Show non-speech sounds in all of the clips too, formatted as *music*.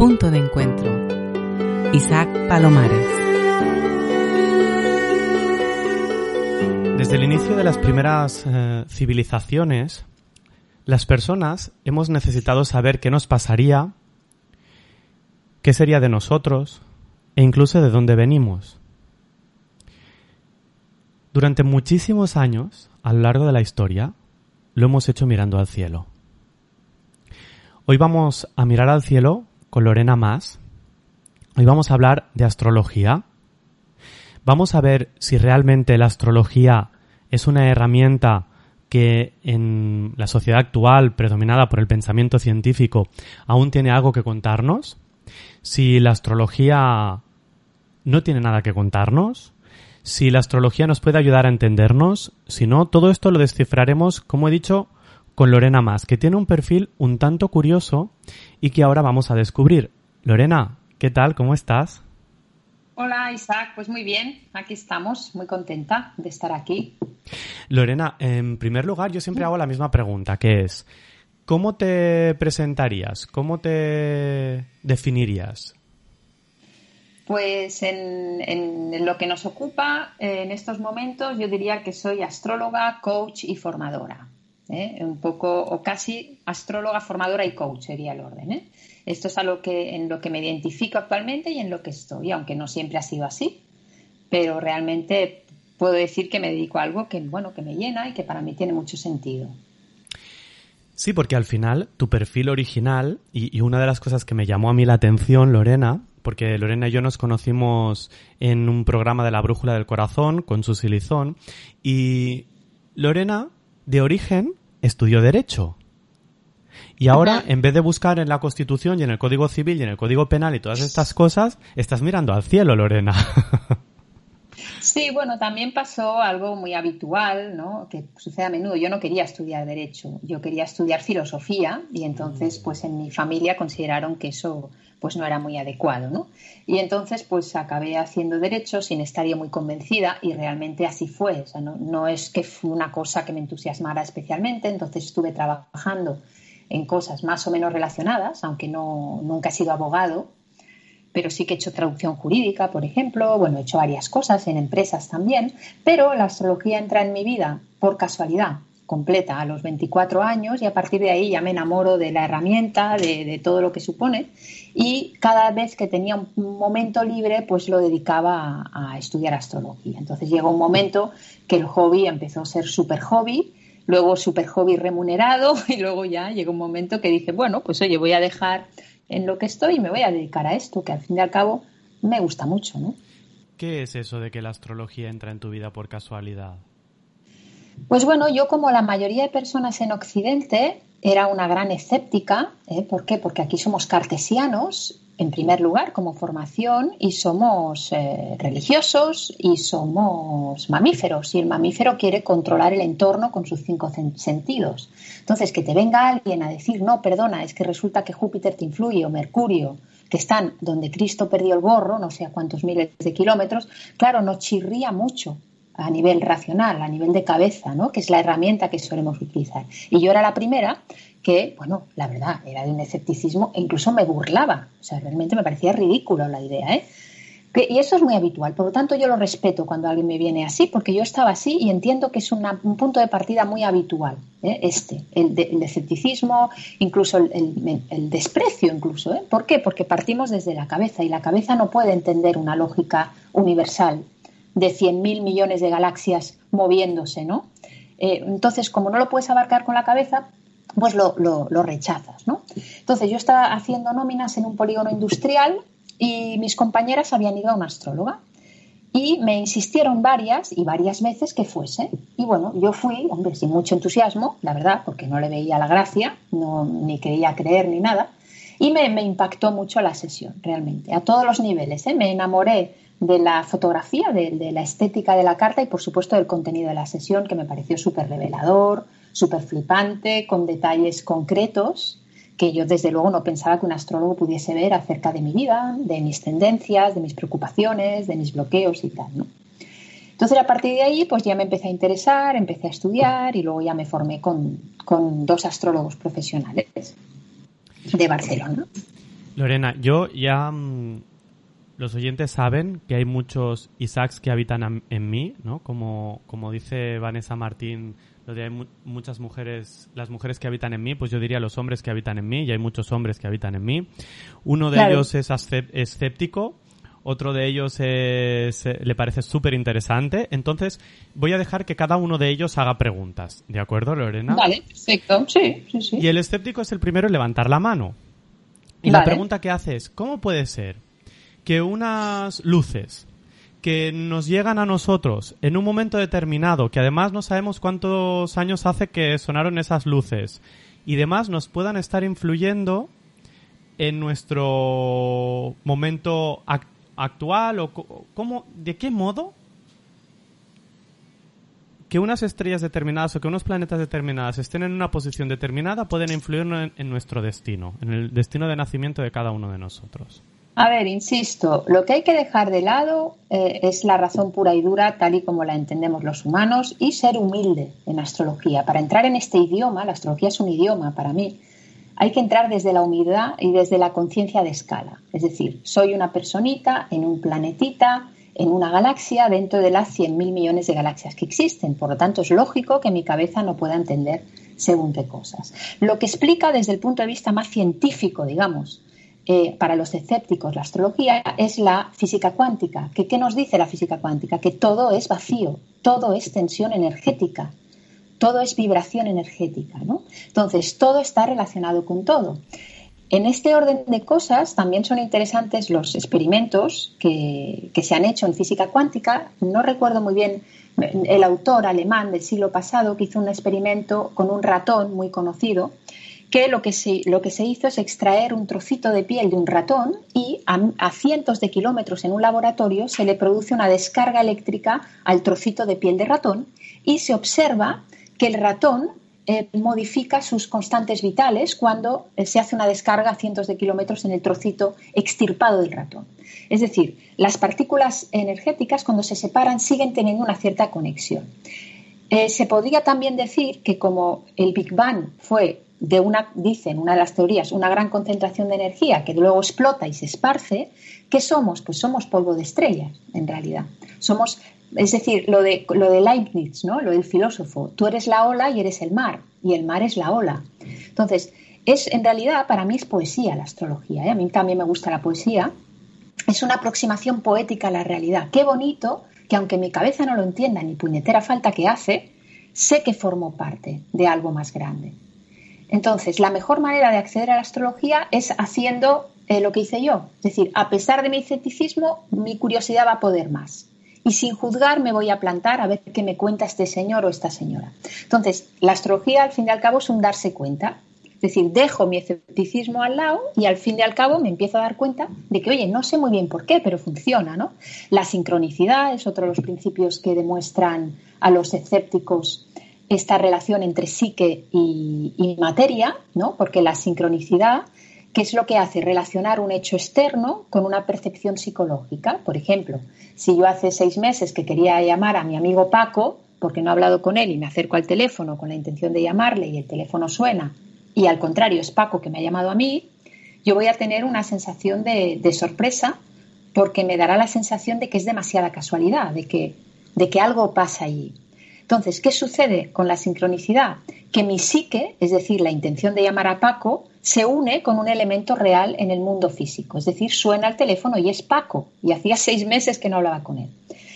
Punto de encuentro. Isaac Palomares. Desde el inicio de las primeras eh, civilizaciones, las personas hemos necesitado saber qué nos pasaría, qué sería de nosotros e incluso de dónde venimos. Durante muchísimos años, a lo largo de la historia, lo hemos hecho mirando al cielo. Hoy vamos a mirar al cielo con Lorena Más. Hoy vamos a hablar de astrología. Vamos a ver si realmente la astrología es una herramienta que en la sociedad actual, predominada por el pensamiento científico, aún tiene algo que contarnos. Si la astrología no tiene nada que contarnos, si la astrología nos puede ayudar a entendernos, si no, todo esto lo descifraremos, como he dicho, con Lorena Más, que tiene un perfil un tanto curioso y que ahora vamos a descubrir. Lorena, ¿qué tal? ¿Cómo estás? Hola Isaac, pues muy bien, aquí estamos, muy contenta de estar aquí. Lorena, en primer lugar yo siempre hago la misma pregunta, que es, ¿cómo te presentarías? ¿Cómo te definirías? Pues en, lo que nos ocupa en estos momentos yo diría que soy astróloga, coach y formadora. ¿Eh? Un poco, o casi astróloga, formadora y coach sería el orden. ¿eh? Esto es algo que, en lo que me identifico actualmente y en lo que estoy, aunque no siempre ha sido así. Pero realmente puedo decir que me dedico a algo que, bueno, que me llena y que para mí tiene mucho sentido. Sí, porque al final tu perfil original y, una de las cosas que me llamó a mí la atención, Lorena, porque Lorena y yo nos conocimos en un programa de la Brújula del Corazón con su silizón y Lorena, de origen, estudió Derecho. Y ahora, en vez de buscar en la Constitución y en el Código Civil y en el Código Penal y todas estas cosas, estás mirando al cielo, Lorena. *laughs* Sí, bueno, también pasó algo muy habitual, ¿no? Que sucede a menudo. Yo no quería estudiar derecho, yo quería estudiar filosofía y entonces, pues en mi familia consideraron que eso, pues no era muy adecuado, ¿no? Y entonces, pues acabé haciendo derecho sin estar yo muy convencida y realmente así fue. O sea, no, no es que fue una cosa que me entusiasmara especialmente. Entonces estuve trabajando en cosas más o menos relacionadas, aunque no nunca he sido abogado pero sí que he hecho traducción jurídica, por ejemplo, bueno, he hecho varias cosas en empresas también, pero la astrología entra en mi vida por casualidad completa a los 24 años y a partir de ahí ya me enamoro de la herramienta, de, todo lo que supone y cada vez que tenía un momento libre pues lo dedicaba a, estudiar astrología. Entonces llegó un momento que el hobby empezó a ser súper hobby, luego súper hobby remunerado *laughs* y luego ya llegó un momento que dije, bueno, pues oye, voy a dejar en lo que estoy y me voy a dedicar a esto, que al fin y al cabo me gusta mucho, ¿no? ¿Qué es eso de que la astrología entra en tu vida por casualidad? Pues bueno, yo como la mayoría de personas en Occidente era una gran escéptica. ¿eh? ¿Por qué? Porque aquí somos cartesianos en primer lugar como formación y somos eh, religiosos y somos mamíferos y el mamífero quiere controlar el entorno con sus cinco sentidos. Entonces, que te venga alguien a decir, no, perdona, es que resulta que Júpiter te influye o Mercurio, que están donde Cristo perdió el gorro, no sé a cuántos miles de kilómetros, claro, nos chirría mucho a nivel racional, a nivel de cabeza, ¿no? que es la herramienta que solemos utilizar. Y yo era la primera que, bueno, la verdad, era de un escepticismo e incluso me burlaba. O sea, realmente me parecía ridículo la idea, ¿eh? y eso es muy habitual, por lo tanto yo lo respeto cuando alguien me viene así, porque yo estaba así y entiendo que es un punto de partida muy habitual, ¿eh? este, el, escepticismo, incluso el, desprecio, incluso. ¿eh? ¿Por qué? Porque partimos desde la cabeza y la cabeza no puede entender una lógica universal de 100.000 millones de galaxias moviéndose, ¿no? Eh, entonces, como no lo puedes abarcar con la cabeza, pues lo, rechazas, ¿no? Entonces yo estaba haciendo nóminas en un polígono industrial y mis compañeras habían ido a una astróloga y me insistieron varias y varias veces que fuese. Y bueno, yo fui, hombre, sin mucho entusiasmo, la verdad, porque no le veía la gracia, no, ni quería creer ni nada. Y me, impactó mucho la sesión, realmente, a todos los niveles. ¿eh? Me enamoré de la fotografía, de, de, la estética de la carta y, por supuesto, del contenido de la sesión, que me pareció súper revelador, súper flipante, con detalles concretos que yo desde luego no pensaba que un astrólogo pudiese ver acerca de mi vida, de mis tendencias, de mis preocupaciones, de mis bloqueos y tal, ¿no? Entonces a partir de ahí pues ya me empecé a interesar, empecé a estudiar y luego ya me formé con, con dos astrólogos profesionales de Barcelona. Lorena, yo ya mm, los oyentes saben que hay muchos Isaacs que habitan en mí, ¿no? Como, como dice Vanessa Martín, lo de hay muchas mujeres, las mujeres que habitan en mí, pues yo diría los hombres que habitan en mí, y hay muchos hombres que habitan en mí. Uno de ellos es escéptico, otro de ellos es, eh, le parece súper interesante. Entonces, voy a dejar que cada uno de ellos haga preguntas. ¿De acuerdo, Lorena? Vale, perfecto. Sí, sí, sí. Y el escéptico es el primero en levantar la mano. Y la pregunta que hace es, ¿cómo puede ser que unas luces que nos llegan a nosotros en un momento determinado, que además no sabemos cuántos años hace que sonaron esas luces, y demás nos puedan estar influyendo en nuestro momento actual o cómo, de qué modo que unas estrellas determinadas o que unos planetas determinados estén en una posición determinada pueden influir en nuestro destino, en el destino de nacimiento de cada uno de nosotros. A ver, insisto, lo que hay que dejar de lado eh, es la razón pura y dura tal y como la entendemos los humanos y ser humilde en astrología. Para entrar en este idioma, la astrología es un idioma para mí, hay que entrar desde la humildad y desde la conciencia de escala. Es decir, soy una personita en un planetita, en una galaxia, dentro de las 100.000 millones de galaxias que existen. Por lo tanto, es lógico que mi cabeza no pueda entender según qué cosas. Lo que explica desde el punto de vista más científico, digamos, eh, para los escépticos la astrología es la física cuántica. ¿Qué, nos dice la física cuántica? Que todo es vacío, todo es tensión energética, todo es vibración energética. ¿no? Entonces, todo está relacionado con todo. En este orden de cosas también son interesantes los experimentos que se han hecho en física cuántica. No recuerdo muy bien el autor alemán del siglo pasado que hizo un experimento con un ratón muy conocido que lo que, se, lo que se hizo es extraer un trocito de piel de un ratón y a, cientos de kilómetros en un laboratorio se le produce una descarga eléctrica al trocito de piel de ratón y se observa que el ratón eh, modifica sus constantes vitales cuando eh, se hace una descarga a cientos de kilómetros en el trocito extirpado del ratón. Es decir, las partículas energéticas cuando se separan siguen teniendo una cierta conexión. Eh, se podría también decir que como el Big Bang fue de una, dicen una de las teorías, una gran concentración de energía que luego explota y se esparce, ¿qué somos? Pues somos polvo de estrellas, en realidad. Somos, es decir, lo de, lo de Leibniz, ¿no? Lo del filósofo. Tú eres la ola y eres el mar, y el mar es la ola. Entonces, es, en realidad, para mí es poesía la astrología. ¿eh? A mí también me gusta la poesía. Es una aproximación poética a la realidad. Qué bonito que aunque mi cabeza no lo entienda ni puñetera falta que hace, sé que formo parte de algo más grande. Entonces, la mejor manera de acceder a la astrología es haciendo eh, lo que hice yo. Es decir, a pesar de mi escepticismo, mi curiosidad va a poder más. Y sin juzgar me voy a plantar a ver qué me cuenta este señor o esta señora. Entonces, la astrología al fin y al cabo es un darse cuenta. Es decir, dejo mi escepticismo al lado y al fin y al cabo me empiezo a dar cuenta de que, oye, no sé muy bien por qué, pero funciona, ¿no? La sincronicidad es otro de los principios que demuestran a los escépticos esta relación entre psique y, materia, ¿no? porque la sincronicidad, ¿qué es lo que hace? Relacionar un hecho externo con una percepción psicológica. Por ejemplo, si yo hace seis meses que quería llamar a mi amigo Paco, porque no he hablado con él y me acerco al teléfono con la intención de llamarle y el teléfono suena, y al contrario es Paco que me ha llamado a mí, yo voy a tener una sensación de, de sorpresa porque me dará la sensación de que es demasiada casualidad, de que, de que algo pasa allí. Entonces, ¿qué sucede con la sincronicidad? Que mi psique, es decir, la intención de llamar a Paco, se une con un elemento real en el mundo físico. Es decir, suena el teléfono y es Paco. Y hacía *laughs* seis meses que no hablaba con él.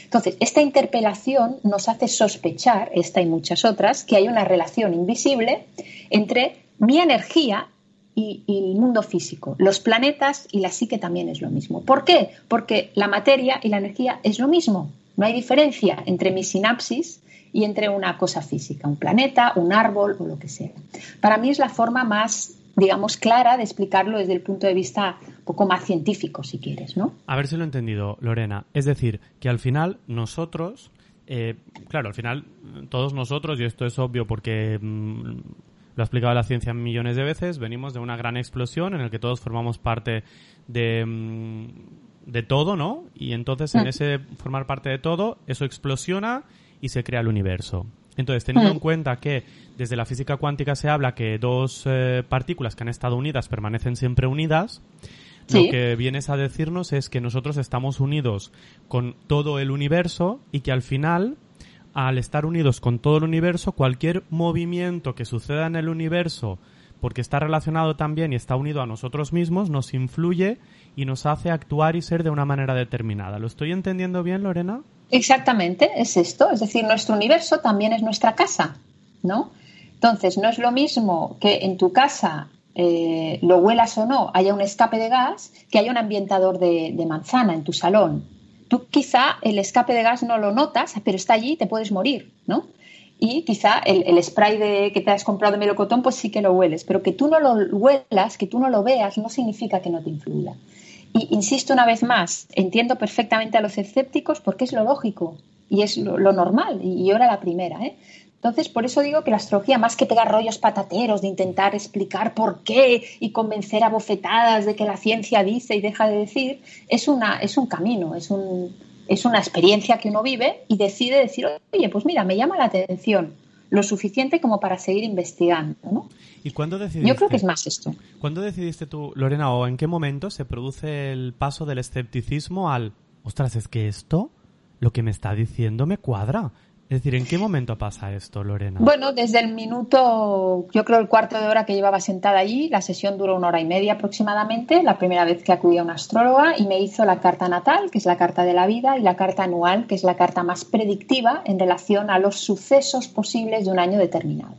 Entonces, esta interpelación nos hace sospechar, esta y muchas otras, que hay una relación invisible entre mi energía y, y, el mundo físico. Los planetas y la psique también es lo mismo. ¿Por qué? Porque la materia y la energía es lo mismo. No hay diferencia entre mi sinapsis y entre una cosa física, un planeta, un árbol o lo que sea. Para mí es la forma más, digamos, clara de explicarlo desde el punto de vista un poco más científico, si quieres, ¿no? A ver si lo he entendido, Lorena. Es decir, que al final nosotros, eh, claro, al final todos nosotros, y esto es obvio porque mm, lo ha explicado la ciencia millones de veces, venimos de una gran explosión en la que todos formamos parte de... Mm, de todo, ¿no? Y entonces en mm. ese formar parte de todo, eso explosiona y se crea el universo. Entonces, teniendo en mm. cuenta que desde la física cuántica se habla que dos eh, partículas que han estado unidas permanecen siempre unidas, lo que vienes a decirnos es que nosotros estamos unidos con todo el universo y que al final, al estar unidos con todo el universo, cualquier movimiento que suceda en el universo, porque está relacionado también y está unido a nosotros mismos, nos influye y nos hace actuar y ser de una manera determinada. ¿Lo estoy entendiendo bien, Lorena? Exactamente, es esto. Es decir, nuestro universo también es nuestra casa, ¿no? Entonces, no es lo mismo que en tu casa, eh, lo huelas o no, haya un escape de gas que haya un ambientador de, manzana en tu salón. Tú quizá el escape de gas no lo notas, pero está allí y te puedes morir, ¿no? Y quizá el, spray de, que te has comprado de melocotón, pues sí que lo hueles, pero que tú no lo huelas, que tú no lo veas, no significa que no te influya. Y insisto una vez más, entiendo perfectamente a los escépticos porque es lo lógico y es lo, normal, y yo era la primera. ¿eh? Entonces, por eso digo que la astrología, más que pegar rollos patateros de intentar explicar por qué y convencer a bofetadas de que la ciencia dice y deja de decir, es, una, es un camino, es, un, es una experiencia que uno vive y decide decir, oye, pues mira, me llama la atención lo suficiente como para seguir investigando. ¿no? ¿Y cuándo decidiste? Yo creo que es más esto. ¿Cuándo decidiste tú, Lorena, o en qué momento se produce el paso del escepticismo al, ostras, es que esto, lo que me está diciendo me cuadra? Es decir, ¿en qué momento pasa esto, Lorena? Bueno, desde el minuto, yo creo el cuarto de hora que llevaba sentada allí, la sesión duró una hora y media aproximadamente, la primera vez que acudí a una astróloga y me hizo la carta natal, que es la carta de la vida, y la carta anual, que es la carta más predictiva en relación a los sucesos posibles de un año determinado.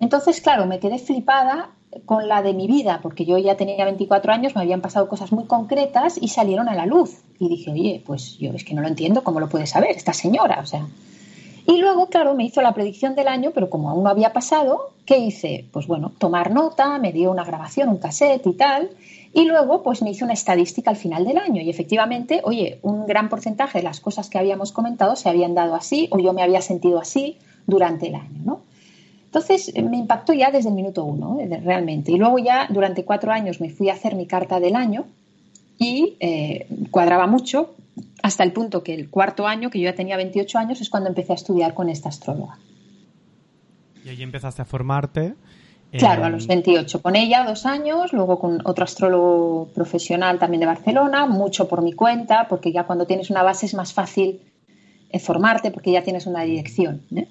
Entonces, claro, me quedé flipada con la de mi vida, porque yo ya tenía 24 años, me habían pasado cosas muy concretas y salieron a la luz. Y dije, oye, pues yo es que no lo entiendo, ¿cómo lo puede saber esta señora? O sea. Y luego, claro, me hizo la predicción del año, pero como aún no había pasado, ¿qué hice? Pues bueno, tomar nota, me dio una grabación, un cassette y tal. Y luego, pues me hizo una estadística al final del año. Y efectivamente, oye, un gran porcentaje de las cosas que habíamos comentado se habían dado así, o yo me había sentido así durante el año, ¿no? Entonces eh, me impactó ya desde el minuto uno, eh, realmente. Y luego ya durante cuatro años me fui a hacer mi carta del año y eh, cuadraba mucho hasta el punto que el cuarto año, que yo ya tenía 28 años, es cuando empecé a estudiar con esta astróloga. Y ahí empezaste a formarte. Claro, a los 28. Con ella dos años, luego con otro astrólogo profesional también de Barcelona, mucho por mi cuenta, porque ya cuando tienes una base es más fácil formarte porque ya tienes una dirección. ¿eh?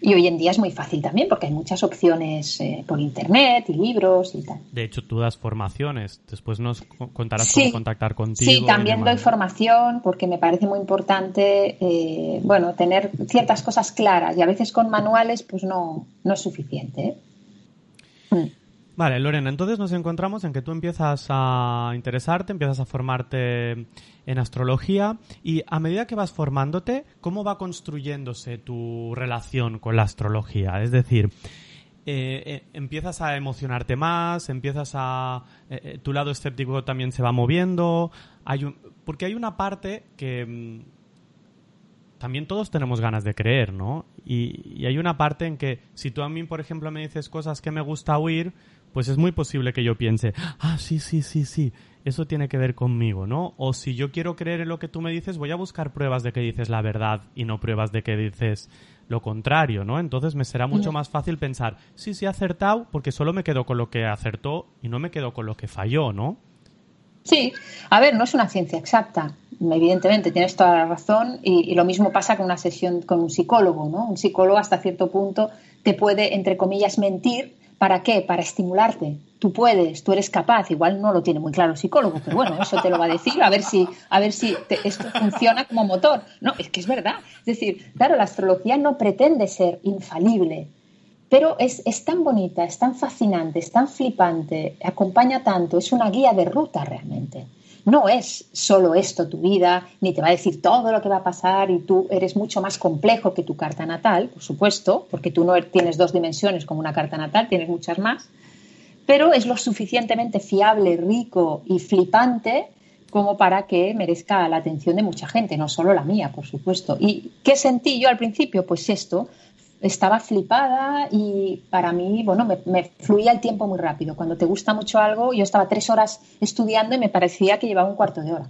Y hoy en día es muy fácil también porque hay muchas opciones eh, por internet y libros y tal. De hecho, tú das formaciones. Después nos contarás cómo contactar contigo. Sí, también doy formación porque me parece muy importante, eh, bueno, tener ciertas cosas claras y a veces con manuales pues no, no es suficiente. ¿eh? Mm. Vale, Lorena, entonces nos encontramos en que tú empiezas a interesarte, empiezas a formarte en astrología y a medida que vas formándote, ¿cómo va construyéndose tu relación con la astrología? Es decir, eh, eh, empiezas a emocionarte más, empiezas a... Eh, tu lado escéptico también se va moviendo, hay un, porque hay una parte que... Mm, también todos tenemos ganas de creer, ¿no? Y, y, hay una parte en que si tú a mí, por ejemplo, me dices cosas que me gusta oír, pues es muy posible que yo piense, ah, sí, sí, sí, sí, eso tiene que ver conmigo, ¿no? O si yo quiero creer en lo que tú me dices, voy a buscar pruebas de que dices la verdad y no pruebas de que dices lo contrario, ¿no? Entonces me será mucho más fácil pensar, sí, sí, he acertado, porque solo me quedo con lo que acertó y no me quedo con lo que falló, ¿no? Sí, a ver, no es una ciencia exacta, evidentemente tienes toda la razón y, y, lo mismo pasa con una sesión con un psicólogo, ¿no? Un psicólogo hasta cierto punto te puede, entre comillas, mentir ¿Para qué? Para estimularte. Tú puedes, tú eres capaz. Igual no lo tiene muy claro el psicólogo, pero bueno, eso te lo va a decir, a ver si, a ver si esto funciona como motor. No, es que es verdad. Es decir, claro, la astrología no pretende ser infalible, pero es, es tan bonita, es tan fascinante, es tan flipante, acompaña tanto, es una guía de ruta realmente no es solo esto tu vida, ni te va a decir todo lo que va a pasar y tú eres mucho más complejo que tu carta natal, por supuesto, porque tú no tienes dos dimensiones como una carta natal, tienes muchas más, pero es lo suficientemente fiable, rico y flipante como para que merezca la atención de mucha gente, no solo la mía, por supuesto. ¿Y qué sentí yo al principio? Pues esto, estaba flipada y para mí, bueno, me, fluía el tiempo muy rápido. Cuando te gusta mucho algo, yo estaba tres horas estudiando y me parecía que llevaba un cuarto de hora.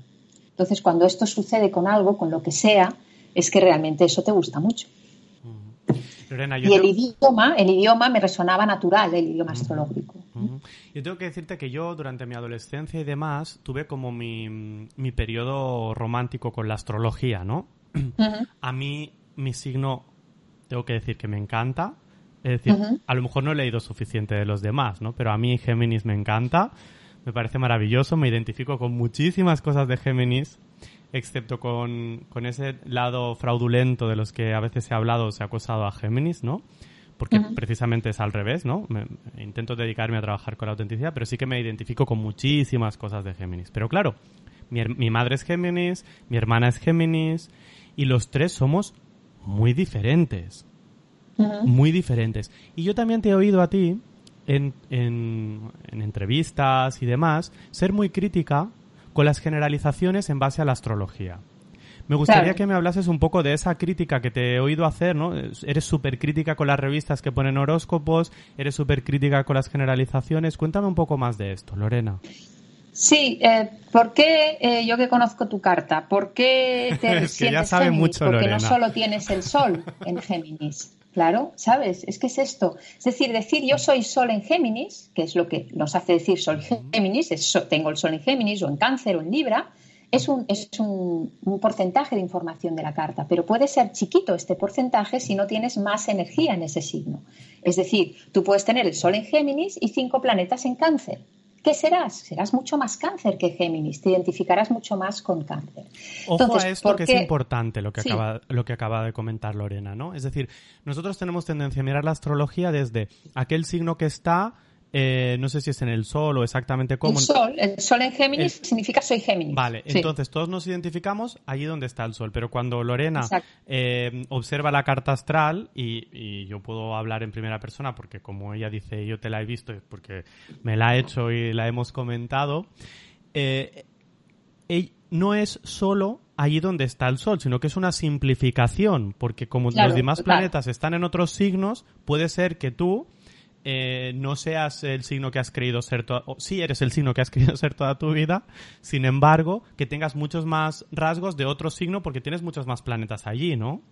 Entonces, cuando esto sucede con algo, con lo que sea, es que realmente eso te gusta mucho. y el idioma, el idioma me resonaba natural, el idioma astrológico. Yo tengo que decirte que yo durante mi adolescencia y demás tuve como mi, mi periodo romántico con la astrología, ¿no? A mí mi signo, tengo que decir que me encanta. Es decir, a lo mejor no he leído suficiente de los demás, ¿no? Pero a mí Géminis me encanta, me parece maravilloso, me identifico con muchísimas cosas de Géminis excepto con, ese lado fraudulento de los que a veces se ha hablado, se ha acosado a Géminis, ¿no? Porque precisamente es al revés, ¿no? intento dedicarme a trabajar con la autenticidad, pero sí que me identifico con muchísimas cosas de Géminis. Pero claro, mi, madre es Géminis, mi hermana es Géminis, y los tres somos muy diferentes. Muy diferentes. Y yo también te he oído a ti, en, en, en entrevistas y demás, ser muy crítica con las generalizaciones en base a la astrología. Me gustaría que me hablases un poco de esa crítica que te he oído hacer, ¿no? Eres súper crítica con las revistas que ponen horóscopos, eres súper crítica con las generalizaciones. Cuéntame un poco más de esto, Lorena. Sí, eh, ¿por qué eh, yo que conozco tu carta? ¿Por qué te es *laughs* que ya sabe mucho, Porque no solo tienes el sol en Géminis. Claro, ¿sabes? Es que es esto. Es decir, decir yo soy Sol en Géminis, que es lo que nos hace decir Sol Géminis, es, tengo el Sol en Géminis o en Cáncer o en Libra, es, un, es un, porcentaje de información de la carta, pero puede ser chiquito este porcentaje si no tienes más energía en ese signo. Es decir, tú puedes tener el Sol en Géminis y cinco planetas en Cáncer. ¿Qué serás? Serás mucho más cáncer que Géminis, te identificarás mucho más con cáncer. Ojo a esto que es importante lo que, acaba, lo que acaba de comentar Lorena, ¿no? Es decir, nosotros tenemos tendencia a mirar la astrología desde aquel signo que está eh, no sé si es en el Sol o exactamente cómo. El Sol, el Sol en Géminis significa soy Géminis. Vale, entonces todos nos identificamos allí donde está el Sol, pero cuando Lorena eh, observa la carta astral, y, yo puedo hablar en primera persona porque como ella dice, yo te la he visto, porque me la ha hecho y la hemos comentado, eh, no es solo allí donde está el Sol, sino que es una simplificación, porque como los demás planetas están en otros signos, puede ser que tú eh, no seas el signo que has creído ser toda, o sí eres el signo que has *laughs* creído ser toda tu vida, sin embargo, que tengas muchos más rasgos de otro signo porque tienes muchos más planetas allí, ¿no?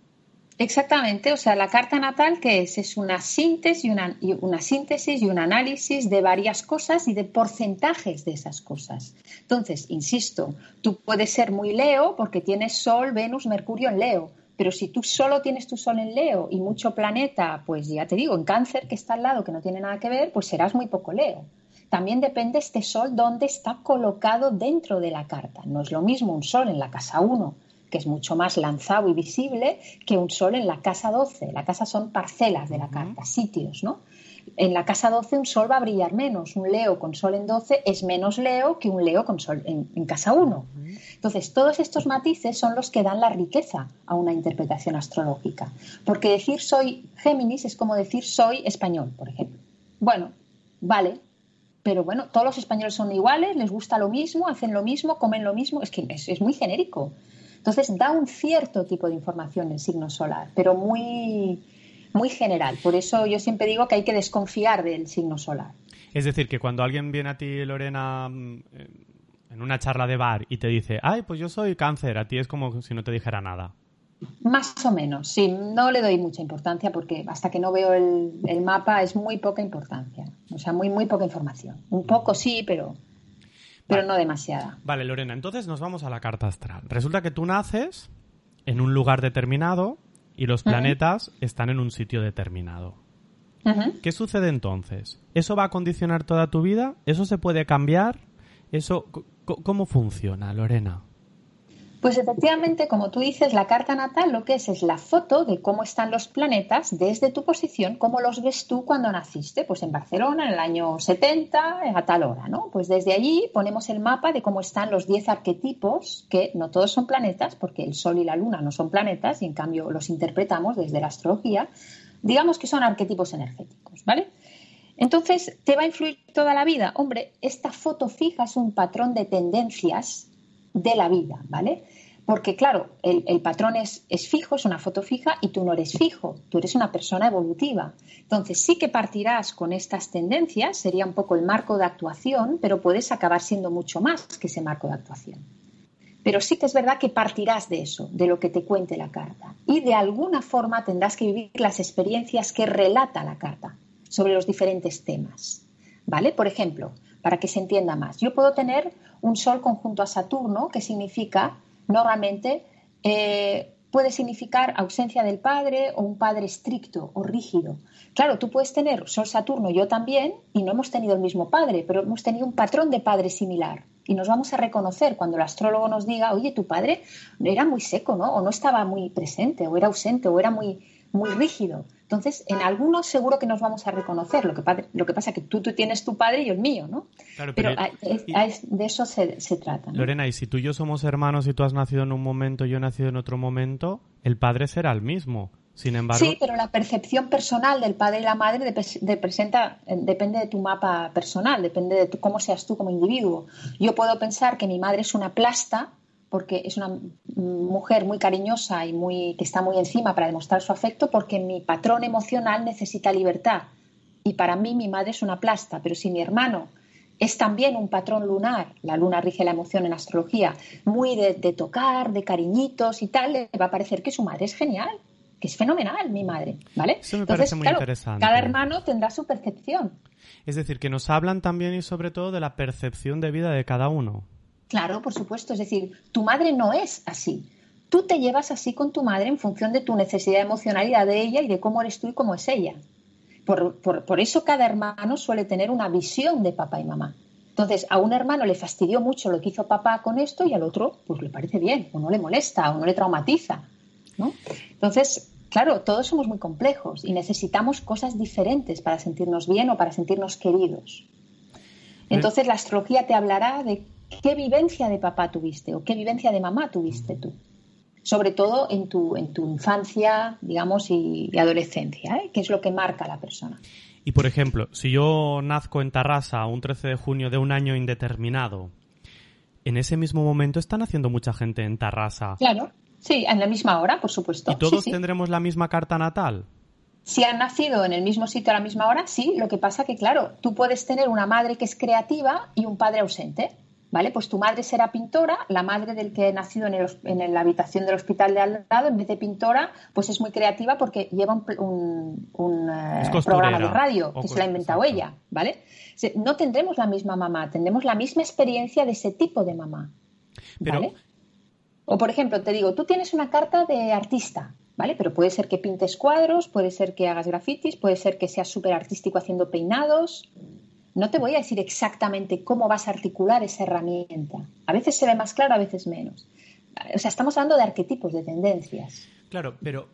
Exactamente, o sea, la carta natal que es es una síntesis y una, una síntesis y un análisis de varias cosas y de porcentajes de esas cosas. Entonces, insisto, tú puedes ser muy Leo porque tienes Sol, Venus, Mercurio en Leo, pero si tú solo tienes tu sol en Leo y mucho planeta, pues ya te digo, en cáncer que está al lado, que no tiene nada que ver, pues serás muy poco Leo. También depende este sol dónde está colocado dentro de la carta. No es lo mismo un sol en la casa 1, que es mucho más lanzado y visible, que un sol en la casa 12. La casa son parcelas de la carta, sitios, ¿no? En la casa 12 un sol va a brillar menos. Un Leo con sol en 12 es menos Leo que un Leo con sol en, casa 1. Entonces, todos estos matices son los que dan la riqueza a una interpretación astrológica. Porque decir soy Géminis es como decir soy español, por ejemplo. Bueno, vale, pero bueno, todos los españoles son iguales, les gusta lo mismo, hacen lo mismo, comen lo mismo, es que es, muy genérico. Entonces da un cierto tipo de información el signo solar, pero muy, muy general. Por eso yo siempre digo que hay que desconfiar del signo solar. Es decir, que cuando alguien viene a ti, Lorena, mm, en una charla de bar y te dice, ay, pues yo soy cáncer, a ti es como si no te dijera nada. Más o menos, sí, no le doy mucha importancia porque hasta que no veo el, mapa es muy poca importancia, o sea, muy, muy poca información. Un poco sí, pero, pero no demasiada. Vale, Lorena, entonces nos vamos a la carta astral. Resulta que tú naces en un lugar determinado y los planetas están en un sitio determinado. ¿Qué sucede entonces? ¿Eso va a condicionar toda tu vida? ¿Eso se puede cambiar? ¿Eso cómo funciona, Lorena? Pues efectivamente, como tú dices, la carta natal lo que es es la foto de cómo están los planetas desde tu posición, cómo los ves tú cuando naciste, pues en Barcelona en el año 70, a tal hora, ¿no? Pues desde allí ponemos el mapa de cómo están los 10 arquetipos, que no todos son planetas, porque el Sol y la Luna no son planetas, y en cambio los interpretamos desde la astrología, digamos que son arquetipos energéticos, ¿vale? Entonces, ¿te va a influir toda la vida? Hombre, esta foto fija es un patrón de tendencias de la vida, ¿vale? Porque claro, el, patrón es, es, fijo, es una foto fija y tú no eres fijo, tú eres una persona evolutiva. Entonces sí que partirás con estas tendencias, sería un poco el marco de actuación, pero puedes acabar siendo mucho más que ese marco de actuación. Pero sí que es verdad que partirás de eso, de lo que te cuente la carta. Y de alguna forma tendrás que vivir las experiencias que relata la carta sobre los diferentes temas. ¿Vale? Por ejemplo, para que se entienda más, yo puedo tener un Sol conjunto a Saturno, que significa normalmente eh, puede significar ausencia del padre o un padre estricto o rígido. Claro, tú puedes tener Sol Saturno, yo también, y no hemos tenido el mismo padre, pero hemos tenido un patrón de padre similar. Y nos vamos a reconocer cuando el astrólogo nos diga, oye, tu padre era muy seco, ¿no? O no estaba muy presente, o era ausente, o era muy, muy rígido. Entonces, en algunos seguro que nos vamos a reconocer. Lo que, lo que pasa es que tú, tú tienes tu padre y yo el mío, ¿no? pero, de eso se, se trata. Lorena, y si tú y yo somos hermanos y tú has nacido en un momento y yo he nacido en otro momento, el padre será el mismo. Sin embargo... Sí, pero la percepción personal del padre y la madre presenta, depende de tu mapa personal, depende de cómo seas tú como individuo. Yo puedo pensar que mi madre es una plasta porque es una mujer muy cariñosa y muy, que está muy encima para demostrar su afecto, porque mi patrón emocional necesita libertad. Y para mí mi madre es una plasta, pero si mi hermano es también un patrón lunar, la luna rige la emoción en astrología, muy de, tocar, de cariñitos y tal, le va a parecer que su madre es genial, que es fenomenal mi madre, ¿vale? Eso me parece muy interesante. Cada hermano tendrá su percepción. Es decir, que nos hablan también y sobre todo de la percepción de vida de cada uno. Claro, por supuesto. Es decir, tu madre no es así. Tú te llevas así con tu madre en función de tu necesidad emocionalidad de ella y de cómo eres tú y cómo es ella. Por, eso cada hermano suele tener una visión de papá y mamá. Entonces, a un hermano le fastidió mucho lo que hizo papá con esto y al otro, pues le parece bien, o no le molesta, o no le traumatiza. ¿no? Entonces, claro, todos somos muy complejos y necesitamos cosas diferentes para sentirnos bien o para sentirnos queridos. Entonces, la astrología te hablará de ¿Qué vivencia de papá tuviste o qué vivencia de mamá tuviste tú? Sobre todo en tu, en tu infancia, digamos, y, adolescencia, ¿eh? que es lo que marca a la persona. Y por ejemplo, si yo nazco en Tarrasa un 13 de junio de un año indeterminado, en ese mismo momento están haciendo mucha gente en Tarrasa. Claro, sí, en la misma hora, por supuesto. ¿Y todos tendremos la misma carta natal? Si han nacido en el mismo sitio a la misma hora, sí. Lo que pasa que, claro, tú puedes tener una madre que es creativa y un padre ausente. ¿Vale? Pues tu madre será pintora, la madre del que ha nacido en, la habitación del hospital de al lado, en vez de pintora, pues es muy creativa porque lleva un, eh, programa de radio que se la ha inventado ella, ¿vale? No tendremos la misma mamá, tendremos la misma experiencia de ese tipo de mamá, ¿vale? O por ejemplo, te digo, tú tienes una carta de artista, ¿vale? Pero puede ser que pintes cuadros, puede ser que hagas grafitis, puede ser que seas súper artístico haciendo peinados, no te voy a decir exactamente cómo vas a articular esa herramienta. A veces se ve más claro, a veces menos. O sea, estamos hablando de arquetipos, de tendencias. Claro, pero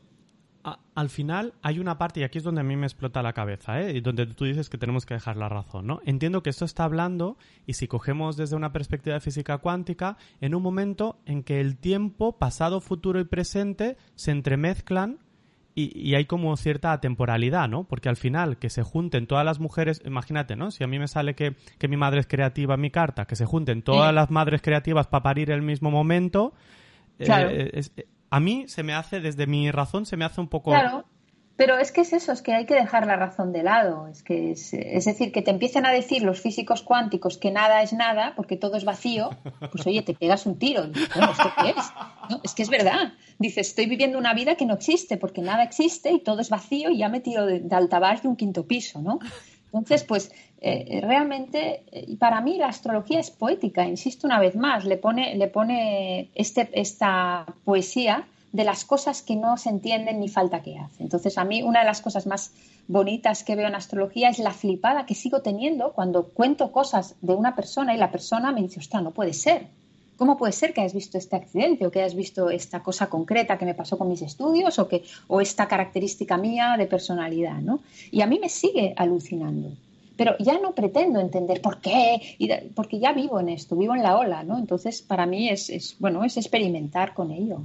al final hay una parte, y aquí es donde a mí me explota la cabeza, ¿eh? y donde tú dices que tenemos que dejar la razón, ¿no? Entiendo que esto está hablando, y si cogemos desde una perspectiva de física cuántica, en un momento en que el tiempo, pasado, futuro y presente se entremezclan y, hay como cierta temporalidad, ¿no? Porque al final, que se junten todas las mujeres, imagínate, ¿no? Si a mí me sale que, mi madre es creativa en mi carta, que se junten todas las madres creativas para parir el mismo momento, eh, a mí se me hace, desde mi razón, se me hace un poco... Claro. Pero es que es eso, es que hay que dejar la razón de lado. Es que es, decir, que te empiecen a decir los físicos cuánticos que nada es nada, porque todo es vacío, pues oye, te pegas un tiro. Bueno, ¿esto qué es? No, es que es verdad. Dices, estoy viviendo una vida que no existe, porque nada existe y todo es vacío y ya me tiro de, de de un quinto piso, ¿no? Entonces, pues eh, realmente, eh, para mí la astrología es poética, insisto una vez más, le pone, le pone este, esta poesía de las cosas que no se entienden ni falta que hace. Entonces, a mí una de las cosas más bonitas que veo en astrología es la flipada que sigo teniendo cuando cuento cosas de una persona y la persona me dice, ostras, no puede ser. ¿Cómo puede ser que hayas visto este accidente o que hayas visto esta cosa concreta que me pasó con mis estudios o, que, o esta característica mía de personalidad? ¿no? Y a mí me sigue alucinando. Pero ya no pretendo entender por qué, porque ya vivo en esto, vivo en la ola, ¿no? Entonces, para mí es, es bueno, es experimentar con ello.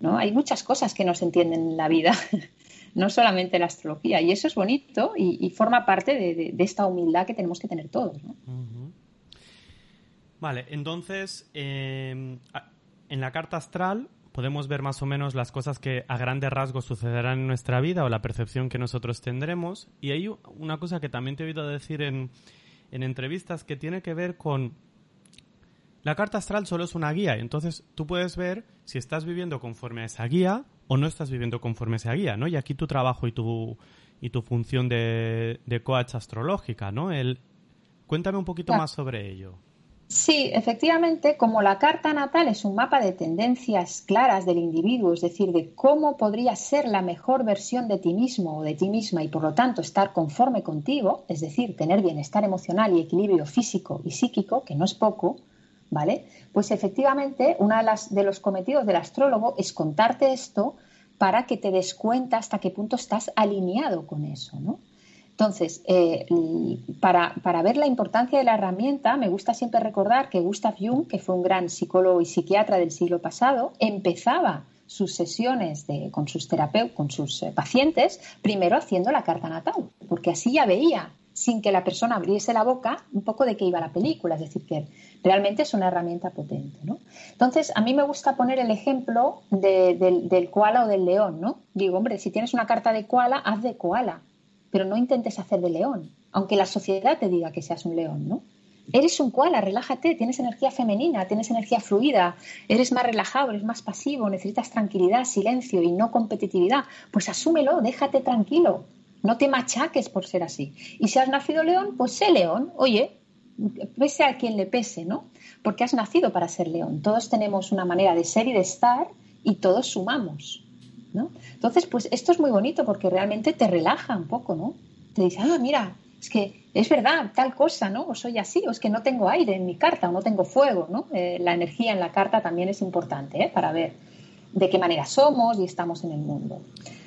¿No? Hay muchas cosas que no se entienden en la vida, *laughs* no solamente la astrología, y eso es bonito y, forma parte de, esta humildad que tenemos que tener todos. Vale, entonces, em, en la carta astral podemos ver más o menos las cosas que a grandes rasgos sucederán en nuestra vida o la percepción que nosotros tendremos. Y hay una cosa que también te he oído decir en, en entrevistas que tiene que ver con la carta astral solo es una guía, entonces tú puedes ver si estás viviendo conforme a esa guía o no estás viviendo conforme a esa guía, ¿no? Y aquí tu trabajo y tu, y tu función de, de coach astrológica, ¿no? El, cuéntame un poquito más sobre ello. Sí, efectivamente, como la carta natal es un mapa de tendencias claras del individuo, es decir, de cómo podría ser la mejor versión de ti mismo o de ti misma y por lo tanto estar conforme contigo, es decir, tener bienestar emocional y equilibrio físico y psíquico, que no es poco, ¿vale? Pues efectivamente, uno de, de los cometidos del astrólogo es contarte esto para que te des cuenta hasta qué punto estás alineado con eso, ¿no? Entonces, eh, para, para, ver la importancia de la herramienta, me gusta siempre recordar que Gustav Jung, que fue un gran psicólogo y psiquiatra del siglo pasado, empezaba sus sesiones de, con sus terapeutas, con sus eh, pacientes, primero haciendo la carta natal, porque así ya veía, sin que la persona abriese la boca, un poco de qué iba la película, es decir, que realmente es una herramienta potente. ¿no? Entonces, a mí me gusta poner el ejemplo del koala o del león. ¿no? Digo, hombre, si tienes una carta de koala, haz de koala pero no intentes hacer de león, aunque la sociedad te diga que seas un león, ¿no? Eres un koala, relájate, tienes energía femenina, tienes energía fluida, eres más relajado, eres más pasivo, necesitas tranquilidad, silencio y no competitividad. Pues asúmelo, déjate tranquilo, no te machaques por ser así. Y si has nacido león, pues sé león, oye, pese a quien le pese, ¿no? Porque has nacido para ser león. Todos tenemos una manera de ser y de estar y todos sumamos. Entonces, pues esto es muy bonito porque realmente te relaja un poco, ¿no? Te dice, ah, mira, es que es verdad, tal cosa, ¿no? O soy así, o es que no tengo aire en mi carta, o no tengo fuego, ¿no? Eh, la energía en la carta también es importante, ¿eh? Para ver de qué manera somos y estamos en el mundo.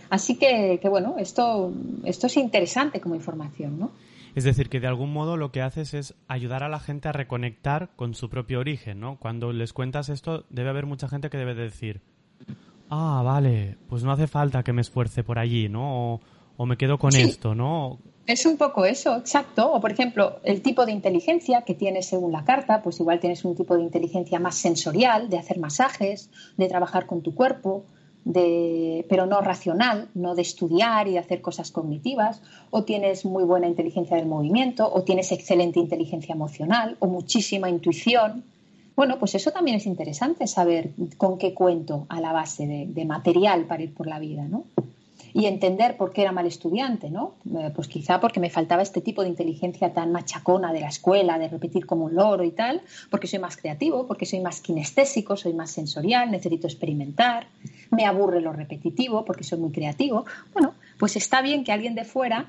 Así que, que bueno, esto, esto es interesante como información, ¿no? Es decir, que de algún modo lo que haces es ayudar a la gente a reconectar con su propio origen, ¿no? Cuando les cuentas esto, debe haber mucha gente que debe decir, ah, vale, pues no hace falta que me esfuerce por allí, ¿no? O, me quedo con esto, ¿no? Es un poco eso, exacto. O por ejemplo, el tipo de inteligencia que tienes según la carta, pues igual tienes un tipo de inteligencia más sensorial, de hacer masajes, de trabajar con tu cuerpo, de, pero no racional, no de estudiar y de hacer cosas cognitivas, o tienes muy buena inteligencia del movimiento, o tienes excelente inteligencia emocional, o muchísima intuición. Bueno, pues eso también es interesante saber con qué cuento a la base de, material para ir por la vida, ¿no? Y entender por qué era mal estudiante, ¿no? Eh, pues quizá porque me faltaba este tipo de inteligencia tan machacona de la escuela, de repetir como un loro y tal, porque soy más creativo, porque soy más kinestésico, soy más sensorial, necesito experimentar, me aburre lo repetitivo porque soy muy creativo. Bueno, pues está bien que alguien de fuera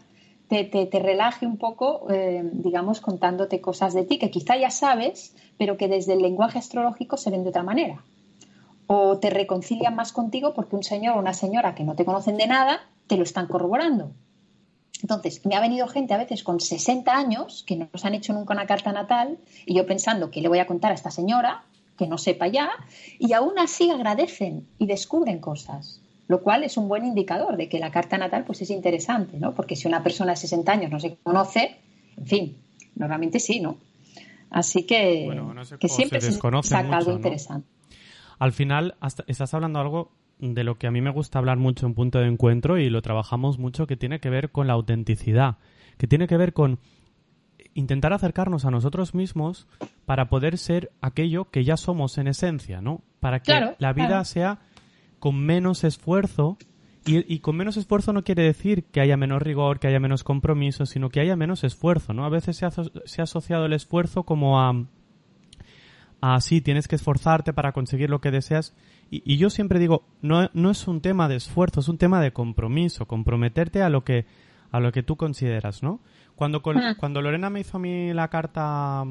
te, relaje un poco, eh, digamos, contándote cosas de ti que quizá ya sabes, pero que desde el lenguaje astrológico se ven de otra manera. O te reconcilian más contigo porque un señor o una señora que no te conocen de nada te lo están corroborando. Entonces, me ha venido gente a veces con 60 años que no nos han hecho nunca una carta natal y yo pensando que le voy a contar a esta señora que no sepa ya y aún así agradecen y descubren cosas lo cual es un buen indicador de que la carta natal pues es interesante, ¿no? Porque si una persona de 60 años no se conoce, en fin, normalmente sí, ¿no? Así que, que siempre se, saca algo interesante. Al final, estás hablando algo de lo que a mí me gusta hablar mucho en punto de encuentro y lo trabajamos mucho que tiene que ver con la autenticidad, que tiene que ver con intentar acercarnos a nosotros mismos para poder ser aquello que ya somos en esencia, ¿no? Para que la vida sea con menos esfuerzo. Y, con menos esfuerzo no quiere decir que haya menos rigor, que haya menos compromiso, sino que haya menos esfuerzo, ¿no? A veces se ha, se ha asociado el esfuerzo como a, a sí, tienes que esforzarte para conseguir lo que deseas. Y, yo siempre digo, no, no es un tema de esfuerzo, es un tema de compromiso, comprometerte a lo que, a lo que tú consideras, ¿no? Cuando, ah. cuando Lorena me hizo a mí la carta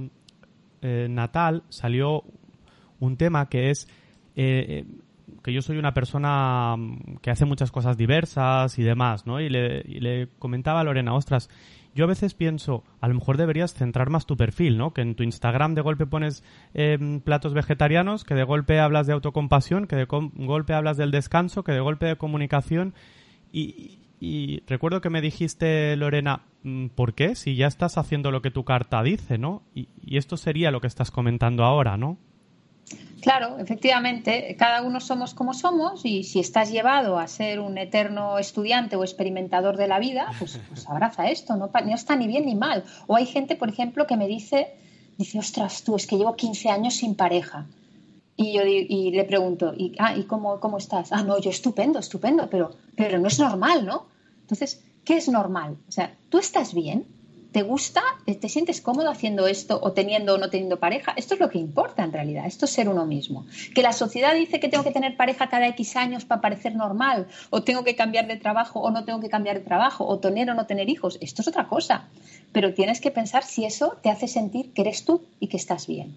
eh, natal, salió un tema que es eh, que yo soy una persona mm, que hace muchas cosas diversas y demás, ¿no? Y le, comentaba a Lorena, ostras, yo a veces pienso, a lo mejor deberías centrar más tu perfil, ¿no? Que en tu Instagram de golpe pones em, platos vegetarianos, que de golpe hablas de autocompasión, que de golpe hablas del descanso, que de golpe de comunicación. Y, recuerdo que me dijiste, Lorena, mm, ¿por qué? Si ya estás haciendo lo que tu carta dice, ¿no? y esto sería lo que estás comentando ahora, ¿no? Claro, efectivamente, cada uno somos como somos y si estás llevado a ser un eterno estudiante o experimentador de la vida, pues, *laughs* pues abraza esto, no, no está ni bien ni mal. O hay gente, por ejemplo, que me dice dice, ostras, tú, es que llevo 15 años sin pareja. Y yo y le pregunto, ¿y, ah, ¿y cómo, cómo estás? Ah, no, yo estupendo, estupendo, pero, pero no es normal, ¿no? Entonces, ¿qué es normal? O sea, ¿tú estás bien? ¿Te gusta? ¿Te sientes cómodo haciendo esto o teniendo o no teniendo pareja? Esto es lo que importa en realidad, esto es ser uno mismo. Que la sociedad dice que tengo que tener pareja cada X años para parecer normal, o tengo que cambiar de trabajo o no tengo que cambiar de trabajo, o tener o no tener hijos, esto es otra cosa. Pero tienes que pensar si eso te hace sentir que eres tú y que estás bien.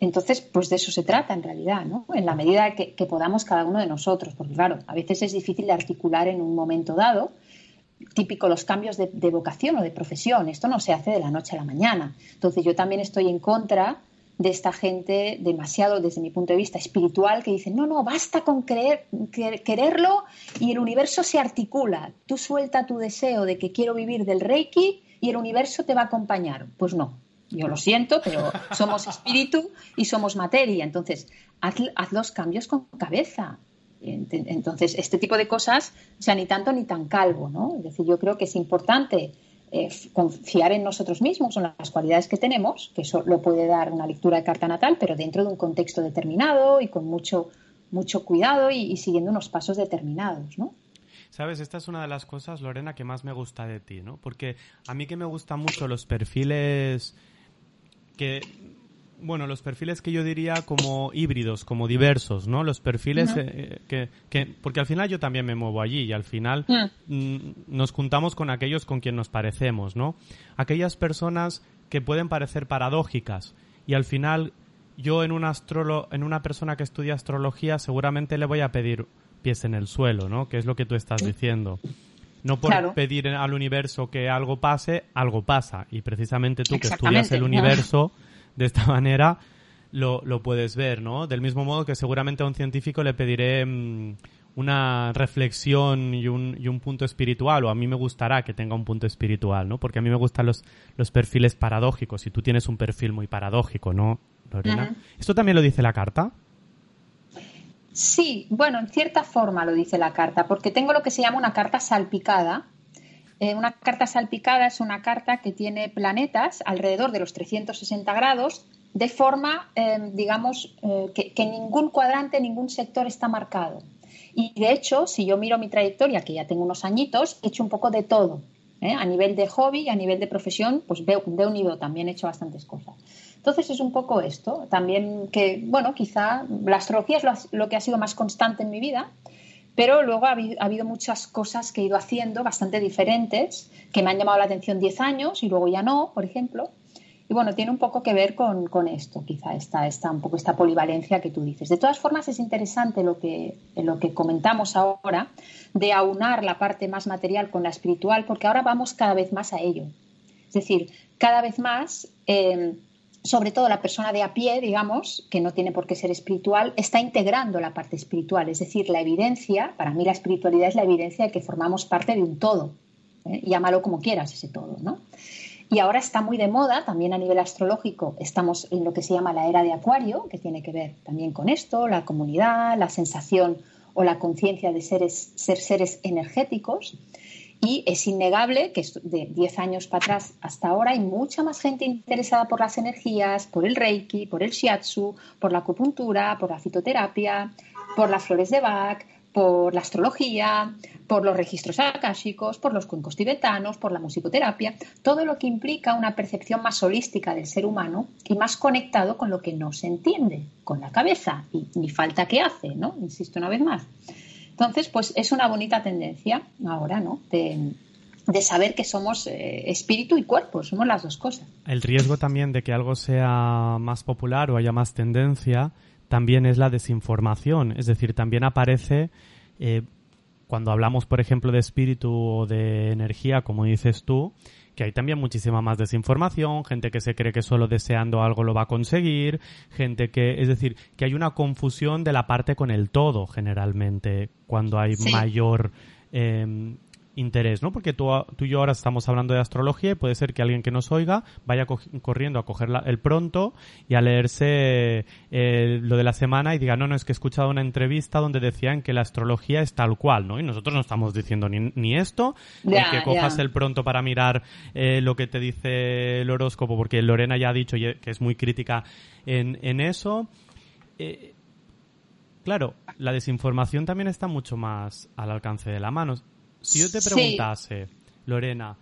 Entonces, pues de eso se trata en realidad, ¿no? En la medida que, que podamos cada uno de nosotros, porque claro, a veces es difícil de articular en un momento dado, típico los cambios de, vocación o de profesión. Esto no se hace de la noche a la mañana. Entonces yo también estoy en contra de esta gente demasiado, desde mi punto de vista espiritual, que dice, no, no, basta con creer, quererlo y el universo se articula. Tú suelta tu deseo de que quiero vivir del Reiki y el universo te va a acompañar. Pues no, yo lo siento, pero somos espíritu y somos materia. Entonces, haz, haz los cambios con cabeza. Entonces, este tipo de cosas, o sea, ni tanto ni tan calvo, ¿no? Es decir, yo creo que es importante eh, confiar en nosotros mismos, en las cualidades que tenemos, que eso lo puede dar una lectura de carta natal, pero dentro de un contexto determinado y con mucho, mucho cuidado y, siguiendo unos pasos determinados, ¿no? Sabes, esta es una de las cosas, Lorena, que más me gusta de ti, ¿no? Porque a mí que me gustan mucho los perfiles que bueno, los perfiles que yo diría como híbridos, como diversos, ¿no? Los perfiles eh, que, que, porque al final yo también me muevo allí y al final mm. Mm, nos juntamos con aquellos con quien nos parecemos, ¿no? Aquellas personas que pueden parecer paradójicas y al final yo en un astrolo, en una persona que estudia astrología seguramente le voy a pedir pies en el suelo, ¿no? Que es lo que tú estás diciendo. No por pedir al universo que algo pase, algo pasa. Y precisamente tú que estudias el universo de esta *laughs* manera lo, lo, puedes ver, ¿no? Del mismo modo que seguramente a un científico le pediré mm, una reflexión y un, y un punto espiritual, o a mí me gustará que tenga un punto espiritual, ¿no? Porque a mí me gustan los, los perfiles paradójicos, y tú tienes un perfil muy paradójico, ¿no, Lorena? ¿Esto también lo dice la carta? Sí, bueno, en cierta forma lo dice la carta, porque tengo lo que se llama una carta salpicada, eh, una carta salpicada es una carta que tiene planetas alrededor de los 360 grados de forma, eh, digamos, eh, que, ningún cuadrante, ningún sector está marcado. Y de hecho, si yo miro mi trayectoria, que ya tengo unos añitos, he hecho un poco de todo. A nivel de hobby, a nivel de profesión, pues veo, de unido también he hecho bastantes cosas. Entonces es un poco esto. También que, bueno, quizá la astrología es lo que ha sido más constante en mi vida pero luego ha habido, muchas cosas que he ido haciendo bastante diferentes, que me han llamado la atención 10 años y luego ya no, por ejemplo. Y bueno, tiene un poco que ver con, esto, quizá esta, esta, un poco esta polivalencia que tú dices. De todas formas, es interesante lo que, lo que comentamos ahora, de aunar la parte más material con la espiritual, porque ahora vamos cada vez más a ello. Es decir, cada vez más eh, sobre todo la persona de a pie, digamos, que no tiene por qué ser espiritual, está integrando la parte espiritual. Es decir, la evidencia, para mí la espiritualidad es la evidencia de que formamos parte de un todo. ¿eh? Llámalo como quieras ese todo, ¿no? Y ahora está muy de moda, también a nivel astrológico, estamos en lo que se llama la era de Acuario, que tiene que ver también con esto, la comunidad, la sensación o la conciencia de seres, ser seres energéticos. Y es innegable que de 10 años para atrás hasta ahora hay mucha más gente interesada por las energías, por el reiki, por el shiatsu, por la acupuntura, por la fitoterapia, por las flores de Bach, por la astrología, por los registros akáshicos, por los cuencos tibetanos, por la musicoterapia, todo lo que implica una percepción más holística del ser humano y más conectado con lo que no se entiende, con la cabeza, y ni falta que hace, ¿no? Insisto una vez más. Entonces, pues es una bonita tendencia ahora, ¿no? De, saber que somos eh, espíritu y cuerpo, somos las dos cosas. El riesgo también de que algo sea más popular o haya más tendencia también es la desinformación, es decir, también aparece eh, cuando hablamos, por ejemplo, de espíritu o de energía, como dices tú, que hay también muchísima más desinformación, gente que se cree que solo deseando algo lo va a conseguir, gente que, es decir, que hay una confusión de la parte con el todo generalmente, cuando hay mayor, em, interés, ¿no? Porque tú, tú, y yo ahora estamos hablando de astrología y puede ser que alguien que nos oiga vaya corriendo a coger el pronto y a leerse eh, lo de la semana y diga, no, no, es que he escuchado una entrevista donde decían que la astrología es tal cual, ¿no? Y nosotros no estamos diciendo ni, ni esto, ni que cojas el pronto para mirar eh, lo que te dice el horóscopo, porque Lorena ya ha dicho que es muy crítica en, en eso. Eh, claro, la desinformación también está mucho más al alcance de la mano. Si yo te preguntase, Lorena,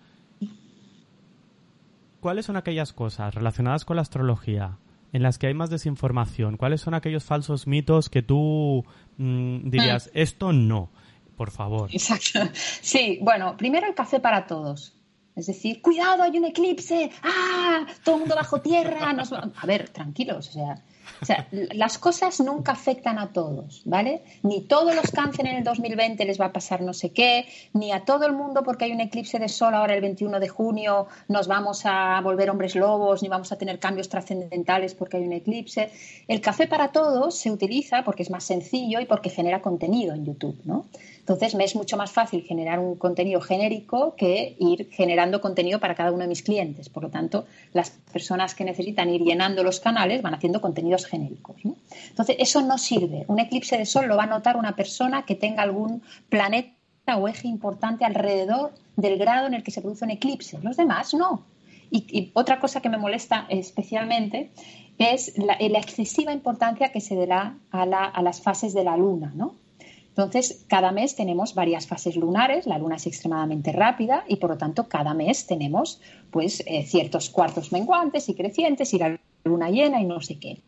¿cuáles son aquellas cosas relacionadas con la astrología en las que hay más desinformación? ¿Cuáles son aquellos falsos mitos que tú mm, dirías, mm. esto no, por favor? Exacto. Sí, bueno, primero el café para todos. Es decir, cuidado, hay un eclipse, ah, todo el mundo bajo tierra. A ver, tranquilos, o sea, o sea, las cosas nunca afectan a todos, ¿vale? Ni todos los cáncer en el 2020 les va a pasar no sé qué, ni a todo el mundo porque hay un eclipse de sol ahora el 21 de junio nos vamos a volver hombres lobos, ni vamos a tener cambios trascendentales porque hay un eclipse. El café para todos se utiliza porque es más sencillo y porque genera contenido en YouTube, ¿no? Entonces me es mucho más fácil generar un contenido genérico que ir generando contenido para cada uno de mis clientes. Por lo tanto, las personas que necesitan ir llenando los canales van haciendo genéricos. Entonces, eso no sirve. Un eclipse de sol lo va a notar una persona que tenga algún planeta o eje importante alrededor del grado en el que se produce un eclipse. Los demás no. Y, otra cosa que me molesta especialmente es la, excesiva importancia que se da a, a las fases de la luna. Entonces, cada mes tenemos varias fases lunares, la luna es extremadamente rápida y por lo tanto cada mes tenemos pues eh, ciertos cuartos menguantes y crecientes y la luna llena y no sé qué.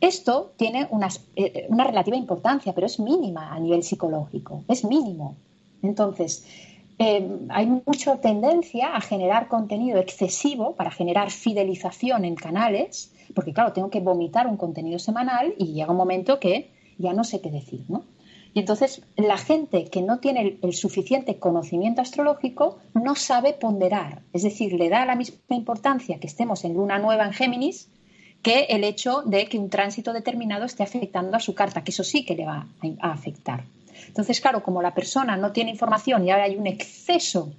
Esto tiene eh, una relativa importancia, pero es mínima a nivel psicológico, es mínimo. Entonces, eh, hay mucha tendencia a generar contenido excesivo para generar fidelización en canales, porque claro, tengo que vomitar un contenido semanal y llega un momento que ya no sé qué decir, ¿no? Y entonces la gente que no tiene el, suficiente conocimiento astrológico no sabe ponderar, es decir, le da la misma importancia que estemos en luna nueva en Géminis que el hecho de que un tránsito determinado esté afectando a su carta, que eso sí que le va a, afectar. Entonces, claro, como la persona no tiene información y ahora hay un exceso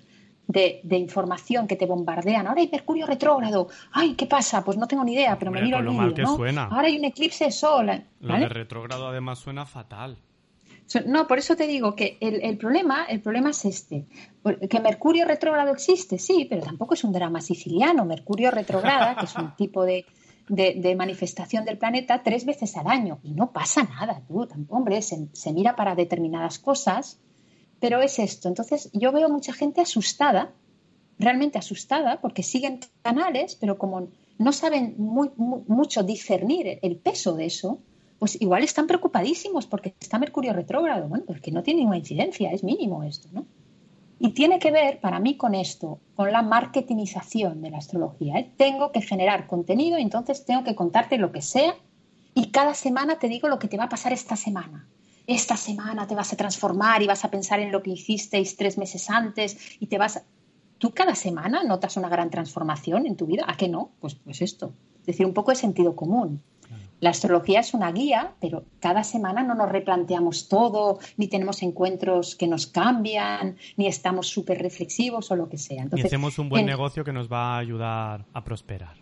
de, información que te bombardean. Ahora hay Mercurio retrógrado. Ay, ¿qué pasa? Pues no tengo ni idea, pero me miro el vídeo. ¿no? Ahora hay un eclipse de sol. Lo de retrógrado además suena fatal. No, por eso te digo que el, problema, el problema es este. Que Mercurio retrógrado existe, sí, pero tampoco es un drama siciliano. Mercurio retrograda, que es un *laughs* tipo de, manifestación del planeta, tres veces al año. Y no pasa nada, tú, hombre, se, se mira para determinadas cosas, pero es esto. Entonces, yo veo mucha gente asustada, realmente asustada, porque siguen canales, pero como no saben muy, mucho discernir el peso de eso, pues igual están preocupadísimos porque está Mercurio retrógrado. Bueno, pues que no tiene ninguna incidencia, es mínimo esto, ¿no? Y tiene que ver para mí con esto, con la marketingización de la astrología. ¿eh? Tengo que generar contenido entonces tengo que contarte lo que sea y cada semana te digo lo que te va a pasar esta semana. Esta semana te vas a transformar y vas a pensar en lo que hicisteis tres meses antes y te vas... ¿Tú cada semana notas una gran transformación en tu vida? ¿A qué no? Pues, pues esto. Es decir, un poco de sentido común. La astrología es una guía, pero cada semana no nos replanteamos todo, ni tenemos encuentros que nos cambian, ni estamos súper reflexivos o lo que sea. Entonces, hacemos un buen negocio que nos va a ayudar a prosperar.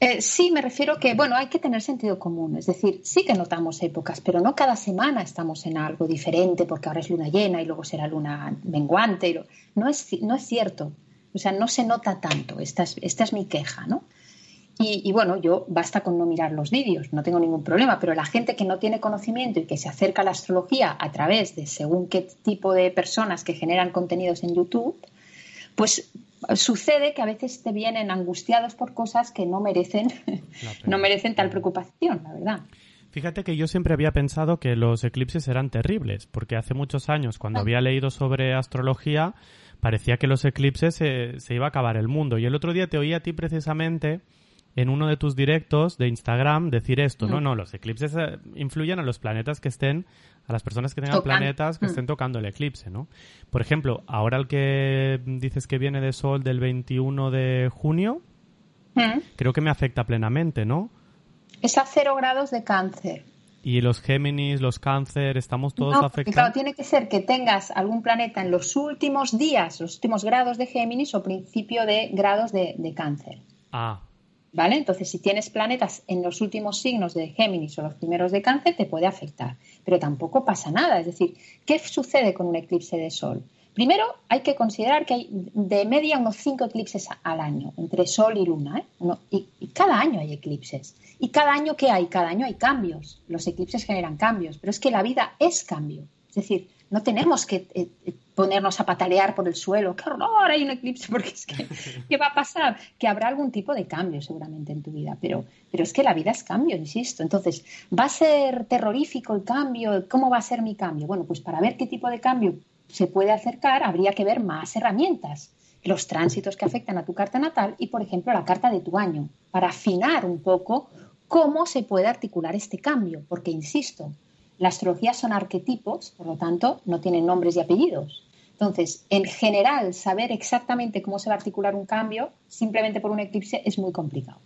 Eh, sí, me refiero que, bueno, hay que tener sentido común. Es decir, sí que notamos épocas, pero no cada semana estamos en algo diferente porque ahora es luna llena y luego será luna menguante. No es, no es cierto. O sea, no se nota tanto. Esta es, esta es mi queja, ¿no? Y, bueno, yo basta con no mirar los vídeos, no tengo ningún problema, pero la gente que no tiene conocimiento y que se acerca a la astrología a través de según qué tipo de personas que generan contenidos en YouTube, pues sucede que a veces te vienen angustiados por cosas que no merecen, *laughs* no merecen tal preocupación, la verdad. Fíjate que yo siempre había pensado que los eclipses eran terribles, porque hace muchos años, cuando ah. había leído sobre astrología, parecía que los eclipses se, se iba a acabar el mundo. Y el otro día te oí a ti precisamente en uno de tus directos de Instagram decir esto, no, no, los eclipses eh, influyen a los planetas que estén, a las personas que tengan planetas que mm. estén tocando el eclipse, ¿no? Por ejemplo, ahora el que dices que viene de Sol del 21 de junio, mm. creo que me afecta plenamente, ¿no? Es a cero grados de cáncer. y los Géminis, los Cáncer, estamos todos no, afectados. Claro, tiene que ser que tengas algún planeta en los últimos días, los últimos grados de Géminis o principio de grados de, de Cáncer. Ah, ¿Vale? Entonces, si tienes planetas en los últimos signos de Géminis o los primeros de Cáncer, te puede afectar. Pero tampoco pasa nada. Es decir, ¿qué sucede con un eclipse de Sol? Primero, hay que considerar que hay de media unos cinco eclipses al año, entre Sol y Luna. ¿eh? Y, cada año hay eclipses. ¿Y cada año qué hay? Cada año hay cambios. Los eclipses generan cambios. Pero es que la vida es cambio. Es decir, no tenemos que eh, ponernos a patalear por el suelo. ¡Qué horror! Hay un eclipse. *laughs* Porque es que, ¿qué va a pasar? Que habrá algún tipo de cambio seguramente en tu vida. Pero, pero es que la vida es cambio, insisto. Entonces, ¿va a ser terrorífico el cambio? ¿Cómo va a ser mi cambio? Bueno, pues para ver qué tipo de cambio se puede acercar, habría que ver más herramientas. Los tránsitos que afectan a tu carta natal y, por ejemplo, la carta de tu año, para afinar un poco cómo se puede articular este cambio. Porque, insisto, la astrología son arquetipos, por lo tanto, no tienen nombres y apellidos. Entonces, en general, saber exactamente cómo se va a articular un cambio simplemente por un eclipse es muy complicado.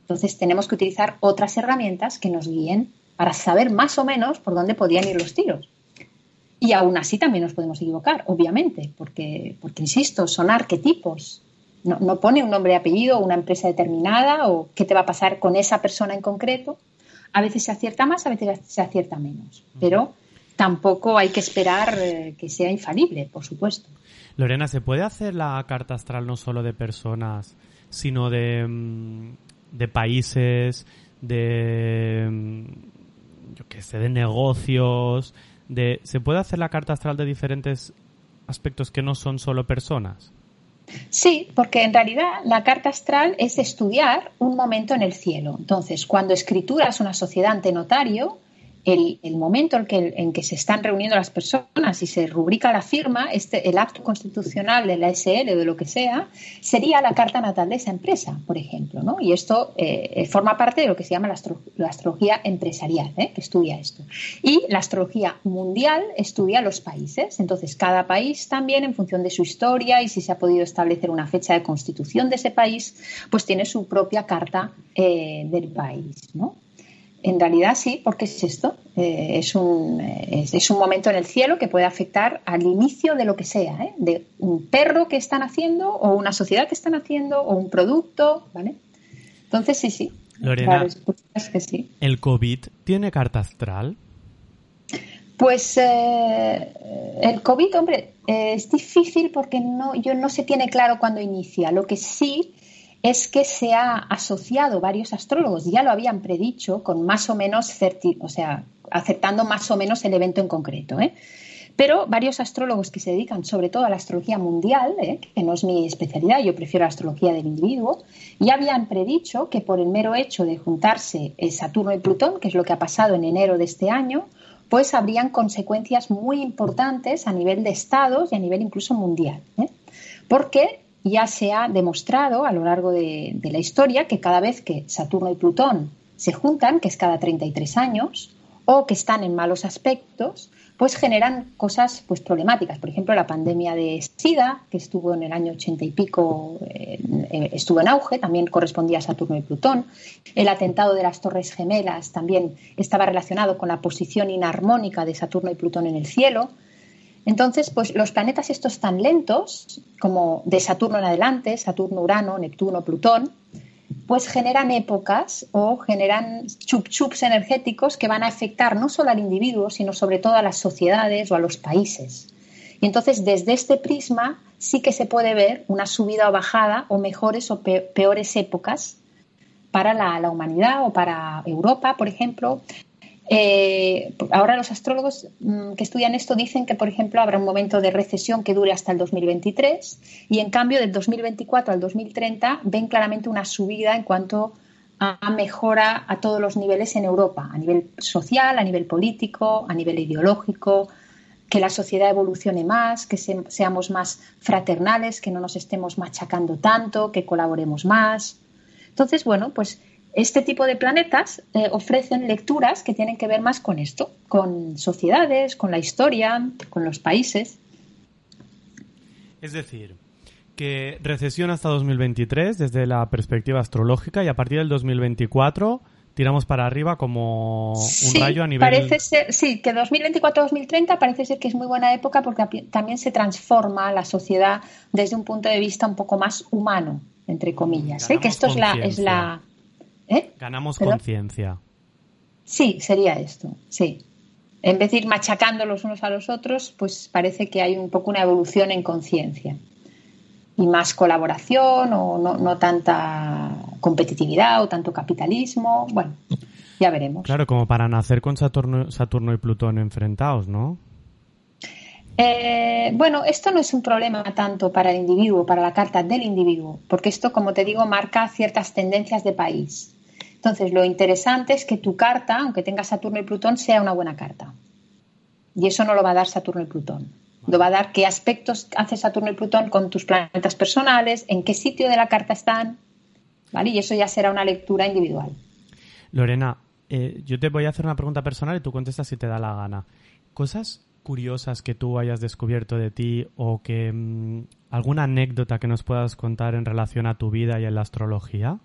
Entonces, tenemos que utilizar otras herramientas que nos guíen para saber más o menos por dónde podían ir los tiros. Y aún así también nos podemos equivocar, obviamente, porque, porque insisto, son arquetipos. No, pone un nombre y apellido, una empresa determinada o qué te va a pasar con esa persona en concreto. A veces se acierta más, a veces se acierta menos. Pero tampoco hay que esperar eh, que sea infalible, por supuesto. Lorena, ¿se puede hacer la carta astral no solo de personas, sino de, mm, de países, de, mm, yo qué sé, de negocios? De, ¿Se puede hacer la carta astral de diferentes aspectos que no son solo personas? Sí, porque en realidad la carta astral es estudiar un momento en el cielo. Entonces, cuando escrituras una sociedad ante notario, el, momento en que, en que se están reuniendo las personas y se rubrica la firma, este, el acto constitucional de la SL o de lo que sea, sería la carta natal de esa empresa, por ejemplo. ¿no? Y esto eh, forma parte de lo que se llama la, astro, la astrología empresarial, ¿eh? que estudia esto. Y la astrología mundial estudia los países. Entonces, cada país también, en función de su historia y si se ha podido establecer una fecha de constitución de ese país, pues tiene su propia carta eh, del país. ¿no? En realidad sí, porque es esto. Eh, es, un, es, es, un momento en el cielo que puede afectar al inicio de lo que sea, ¿eh? de un perro que están haciendo o una sociedad que están haciendo o un producto, ¿vale? Entonces sí, sí. Lorena, es que sí. ¿el COVID tiene carta astral? Pues eh, el COVID, hombre, eh, es difícil porque no, yo no se tiene claro cuándo inicia. Lo que sí es que se ha asociado varios astrólogos, ya lo habían predicho, con más o menos, o sea, aceptando más o menos el evento en concreto. ¿eh? Pero varios astrólogos que se dedican sobre todo a la astrología mundial, ¿eh? que no es mi especialidad, yo prefiero la astrología del individuo, ya habían predicho que por el mero hecho de juntarse Saturno y Plutón, que es lo que ha pasado en enero de este año, pues habrían consecuencias muy importantes a nivel de estados y a nivel incluso mundial. ¿eh? Porque ya se ha demostrado a lo largo de, la historia que cada vez que Saturno y Plutón se juntan, que es cada 33 años, o que están en malos aspectos, pues generan cosas pues, problemáticas. Por ejemplo, la pandemia de SIDA, que estuvo en el año 80 y pico, eh, estuvo en auge, también correspondía a Saturno y Plutón. El atentado de las Torres Gemelas también estaba relacionado con la posición inarmónica de Saturno y Plutón en el cielo. Entonces, pues los planetas estos tan lentos, como de Saturno en adelante, Saturno, Urano, Neptuno, Plutón, pues generan épocas o generan chup-chups energéticos que van a afectar no solo al individuo, sino sobre todo a las sociedades o a los países. Y entonces, desde este prisma, sí que se puede ver una subida o bajada o mejores o peores épocas para la, la humanidad o para Europa, por ejemplo, eh, ahora los astrólogos mmm, que estudian esto dicen que, por ejemplo, habrá un momento de recesión que dure hasta el 2023 y, en cambio, del 2024 al 2030 ven claramente una subida en cuanto a mejora a todos los niveles en Europa, a nivel social, a nivel político, a nivel ideológico, que la sociedad evolucione más, que se, seamos más fraternales, que no nos estemos machacando tanto, que colaboremos más. Entonces, bueno, pues este tipo de planetas eh, ofrecen lecturas que tienen que ver más con esto, con sociedades, con la historia, con los países. Es decir, que recesión hasta 2023 desde la perspectiva astrológica y a partir del 2024 tiramos para arriba como un Sí, rayo a nivel... Parece ser, sí, que 2024-2030 parece ser que es muy buena época porque también se transforma la sociedad desde un punto de vista un poco más humano, entre comillas. ¿eh? Que esto es la, es la. ¿Eh? Ganamos conciencia. Sí, sería esto, sí. En vez de ir machacando los unos a los otros, pues parece que hay un poco una evolución en conciencia. Y más colaboración o no, no tanta competitividad o tanto capitalismo. Bueno, ya veremos. Claro, como para nacer con Saturno, Saturno y Plutón enfrentados, ¿no? Eh, bueno, esto no es un problema tanto para el individuo, para la carta del individuo, porque esto, como te digo, marca ciertas tendencias de país. Entonces, lo interesante es que tu carta, aunque tenga Saturno y Plutón, sea una buena carta. Y eso no lo va a dar Saturno y Plutón. Lo va a dar qué aspectos hace Saturno y Plutón con tus planetas personales, en qué sitio de la carta están, ¿vale? Y eso ya será una lectura individual. Lorena, eh, yo te voy a hacer una pregunta personal y tú contestas si te da la gana. Cosas curiosas que tú hayas descubierto de ti o que mm, alguna anécdota que nos puedas contar en relación a tu vida y a la astrología.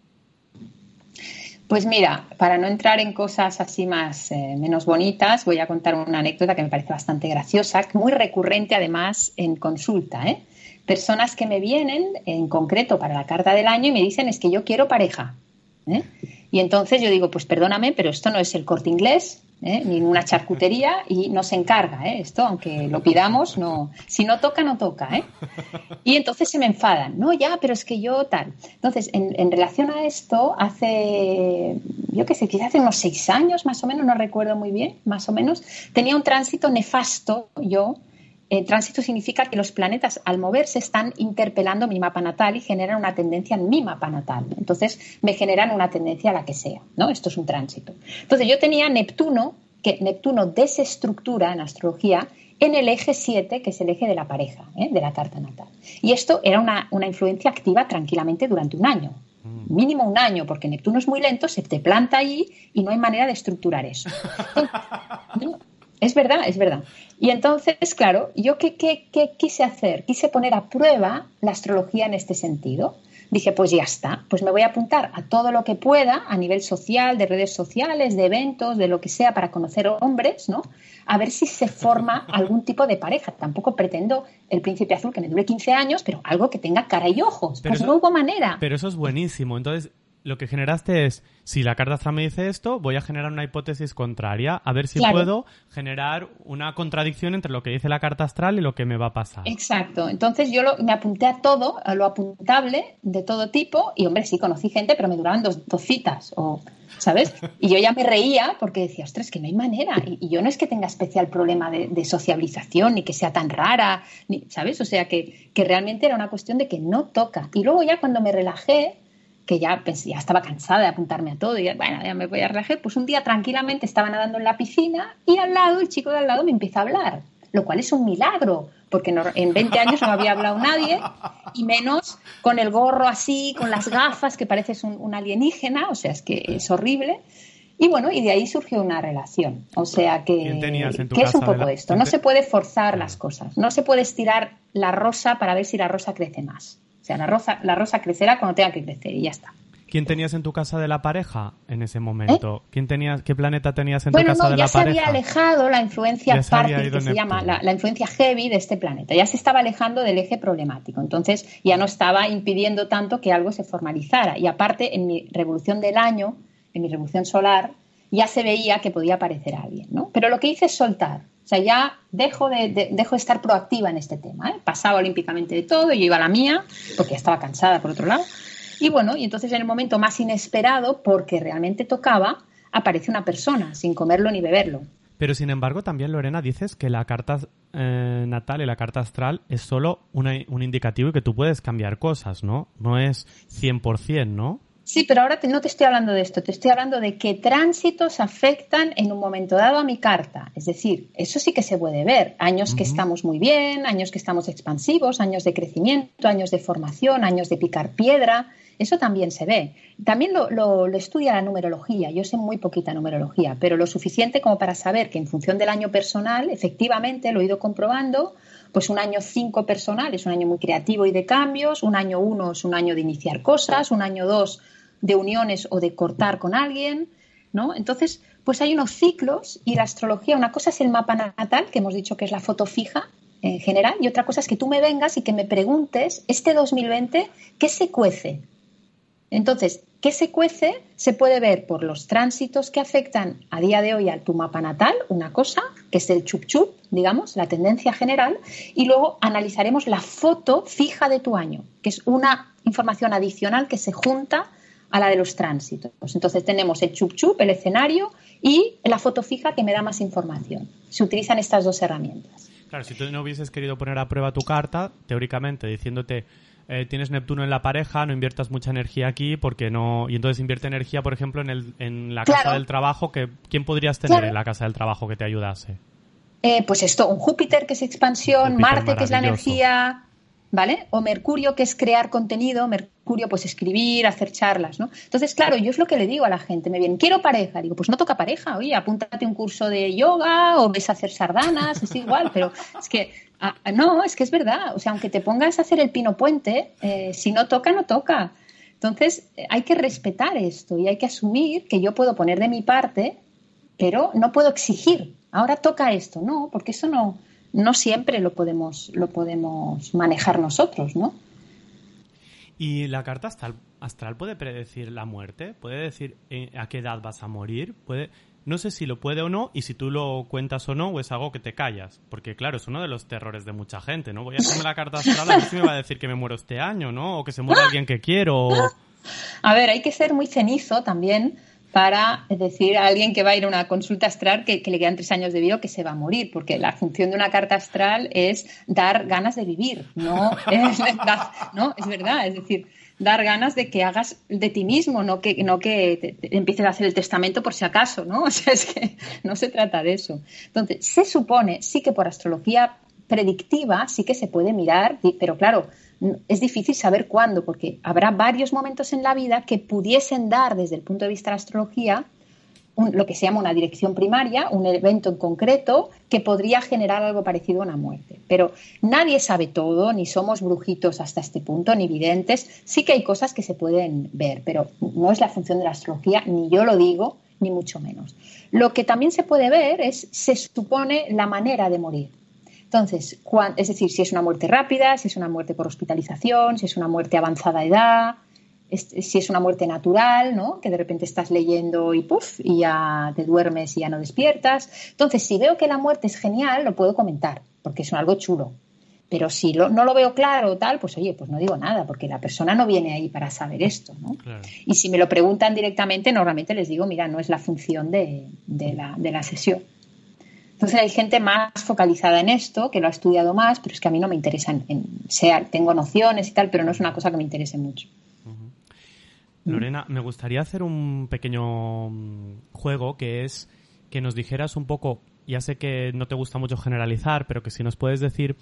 Pues mira, para no entrar en cosas así más eh, menos bonitas, voy a contar una anécdota que me parece bastante graciosa, muy recurrente además en consulta. ¿eh? Personas que me vienen en concreto para la carta del año y me dicen es que yo quiero pareja. ¿eh? Y entonces yo digo, pues perdóname, pero esto no es el corte inglés, ¿eh? ni una charcutería y no se encarga. ¿eh? Esto, aunque lo pidamos, no. Si no toca, no toca. ¿eh? Y entonces se me enfadan. No, ya, pero es que yo tal. Entonces, en, en relación a esto, hace, yo qué sé, quizás hace unos seis años más o menos, no recuerdo muy bien, más o menos, tenía un tránsito nefasto yo. El tránsito significa que los planetas al moverse están interpelando mi mapa natal y generan una tendencia en mi mapa natal. Entonces me generan una tendencia a la que sea, ¿no? Esto es un tránsito. Entonces yo tenía Neptuno, que Neptuno desestructura en astrología en el eje 7, que es el eje de la pareja, ¿eh? de la carta natal. Y esto era una, una influencia activa tranquilamente durante un año. Mínimo un año, porque Neptuno es muy lento, se te planta ahí y no hay manera de estructurar eso. *laughs* Es verdad, es verdad. Y entonces, claro, ¿yo qué, qué, qué quise hacer? Quise poner a prueba la astrología en este sentido. Dije, pues ya está, pues me voy a apuntar a todo lo que pueda a nivel social, de redes sociales, de eventos, de lo que sea para conocer hombres, ¿no? A ver si se forma *laughs* algún tipo de pareja. Tampoco pretendo el príncipe azul que me dure 15 años, pero algo que tenga cara y ojos. Pero pues eso- no hubo manera. Pero eso es buenísimo. Entonces, lo que generaste es, si la carta astral me dice esto, voy a generar una hipótesis contraria, a ver si Claro. puedo generar una contradicción entre lo que dice la carta astral y lo que me va a pasar. Exacto. Entonces yo lo- me apunté a todo, a lo apuntable de todo tipo, y hombre, sí conocí gente, pero me duraban dos, dos citas, o, ¿sabes? Y yo ya me reía porque decía, ostras, que no hay manera. Y, y yo no es que tenga especial problema de, de sociabilización, ni que sea tan rara, ni, ¿sabes? O sea, que, que realmente era una cuestión de que no toca. Y luego ya cuando me relajé, que ya pensé, ya estaba cansada de apuntarme a todo, y ya, bueno, ya me voy a relajar, pues un día tranquilamente estaba nadando en la piscina y al lado, el chico de al lado me empieza a hablar, lo cual es un milagro, porque no- en 20 años no había hablado nadie, y menos con el gorro así, con las gafas, que pareces un, un alienígena, o sea, es que es horrible. Y bueno, y de ahí surgió una relación. O sea que, ¿Quién tenías en tu que es un poco esto. No se puede forzar las cosas. No se puede estirar la rosa para ver si la rosa crece más. O sea, la rosa, la rosa crecerá cuando tenga que crecer y ya está. ¿Quién tenías en tu casa de la pareja en ese momento? ¿Quién tenías, ¿Qué planeta tenías en tu ¿Eh? Bueno, casa no, de ya la se pareja? había alejado la influencia Ya se había Partir, ido que se Neptuno. llama la, la influencia heavy de este planeta. Ya se estaba alejando del eje problemático. Entonces ya no estaba impidiendo tanto que algo se formalizara. Y aparte, en mi revolución del año, en mi revolución solar, ya se veía que podía aparecer alguien. ¿no? Pero lo que hice es soltar. O sea, ya dejo de, de- dejo de estar proactiva en este tema. ¿eh? Pasaba olímpicamente de todo, yo iba a la mía, porque ya estaba cansada por otro lado. Y bueno, y entonces en el momento más inesperado, porque realmente tocaba, aparece una persona sin comerlo ni beberlo. Pero sin embargo, también Lorena dices que la carta eh, natal y la carta astral es solo una- un indicativo y que tú puedes cambiar cosas, ¿no? No es 100%, ¿no? Sí, pero ahora te- no te estoy hablando de esto, te estoy hablando de qué tránsitos afectan en un momento dado a mi carta. Es decir, eso sí que se puede ver. Años que estamos muy bien, años que estamos expansivos, años de crecimiento, años de formación, años de picar piedra. Eso también se ve. También lo, lo- lo estudia la numerología. Yo sé muy poquita numerología, pero lo suficiente como para saber que en función del año personal, efectivamente, lo he ido comprobando, pues un año 5 personal es un año muy creativo y de cambios, un año 1 es un año de iniciar cosas, un año 2 de uniones o de cortar con alguien, ¿no? Entonces, pues hay unos ciclos y la astrología, una cosa es el mapa natal, que hemos dicho que es la foto fija en general, y otra cosa es que tú me vengas y que me preguntes, este 2020, ¿qué se cuece? Entonces, ¿qué se cuece? Se puede ver por los tránsitos que afectan a día de hoy a tu mapa natal, una cosa, que es el chup chup, digamos, la tendencia general, y luego analizaremos la foto fija de tu año, que es una información adicional que se junta a la de los tránsitos. Entonces tenemos el chup chup, el escenario y la foto fija que me da más información. Se utilizan estas dos herramientas. Claro, si tú no hubieses querido poner a prueba tu carta, teóricamente diciéndote eh, tienes Neptuno en la pareja, no inviertas mucha energía aquí porque no y entonces invierte energía, por ejemplo, en, el, en la casa del trabajo que quién podrías tener en la casa del trabajo que te ayudase. Eh, pues esto, un Júpiter que es expansión, Marte que es la energía, ¿vale? O Mercurio, que es crear contenido, Mercurio, pues escribir, hacer charlas, ¿no? Entonces, claro, yo es lo que le digo a la gente, me vienen, quiero pareja, digo, pues no toca pareja, oye, apúntate un curso de yoga o ves a hacer sardanas, es igual, pero es que, no, es que es verdad, o sea, aunque te pongas a hacer el pino puente, eh, si no toca, no toca. Entonces, hay que respetar esto y hay que asumir que yo puedo poner de mi parte, pero no puedo exigir, ahora toca esto, no, porque eso no, no siempre lo podemos, lo podemos manejar nosotros, ¿no? ¿Y la carta astral, puede predecir la muerte? ¿Puede decir eh, a qué edad vas a morir? ¿Puede, no sé si lo puede o no y si tú lo cuentas o no o es algo que te callas. Porque claro, es uno de los terrores de mucha gente, ¿no? Voy a hacerme la carta astral a ver si me va a decir que me muero este año, ¿no? O que se muera *laughs* alguien que quiero. A ver, hay que ser muy cenizo también para decir a alguien que va a ir a una consulta astral que, le quedan tres años de vida o que se va a morir, porque la función de una carta astral es dar ganas de vivir, no *laughs* es, ¿no? es verdad, es decir, dar ganas de que hagas de ti mismo, no que, no que empieces a hacer el testamento por si acaso, ¿no? *laughs* O sea, es que no se trata de eso. Entonces, se supone, sí que por astrología predictiva sí que se puede mirar, pero claro, es difícil saber cuándo, porque habrá varios momentos en la vida que pudiesen dar desde el punto de vista de la astrología lo que se llama una dirección primaria, un evento en concreto que podría generar algo parecido a una muerte. Pero nadie sabe todo, ni somos brujitos hasta este punto, ni videntes. Sí que hay cosas que se pueden ver, pero no es la función de la astrología, ni yo lo digo, ni mucho menos. Lo que también se puede ver es, se supone, la manera de morir. Entonces, es decir, si es una muerte rápida, si es una muerte por hospitalización, si es una muerte avanzada edad, si es una muerte natural, ¿no? Que de repente estás leyendo y puff, y ya te duermes y ya no despiertas. Entonces, si veo que la muerte es genial, lo puedo comentar, porque es algo chulo. Pero si no lo veo claro o tal, pues oye, pues no digo nada, porque la persona no viene ahí para saber esto, ¿no? Y si me lo preguntan directamente, normalmente les digo, mira, no es la función de la sesión. Entonces hay gente más focalizada en esto, que lo ha estudiado más, pero es que a mí no me interesa, en, sea, tengo nociones y tal, pero no es una cosa que me interese mucho. Lorena, me gustaría hacer un pequeño mm, juego que es que nos dijeras un poco, ya sé que no te gusta mucho generalizar, pero que si nos puedes decir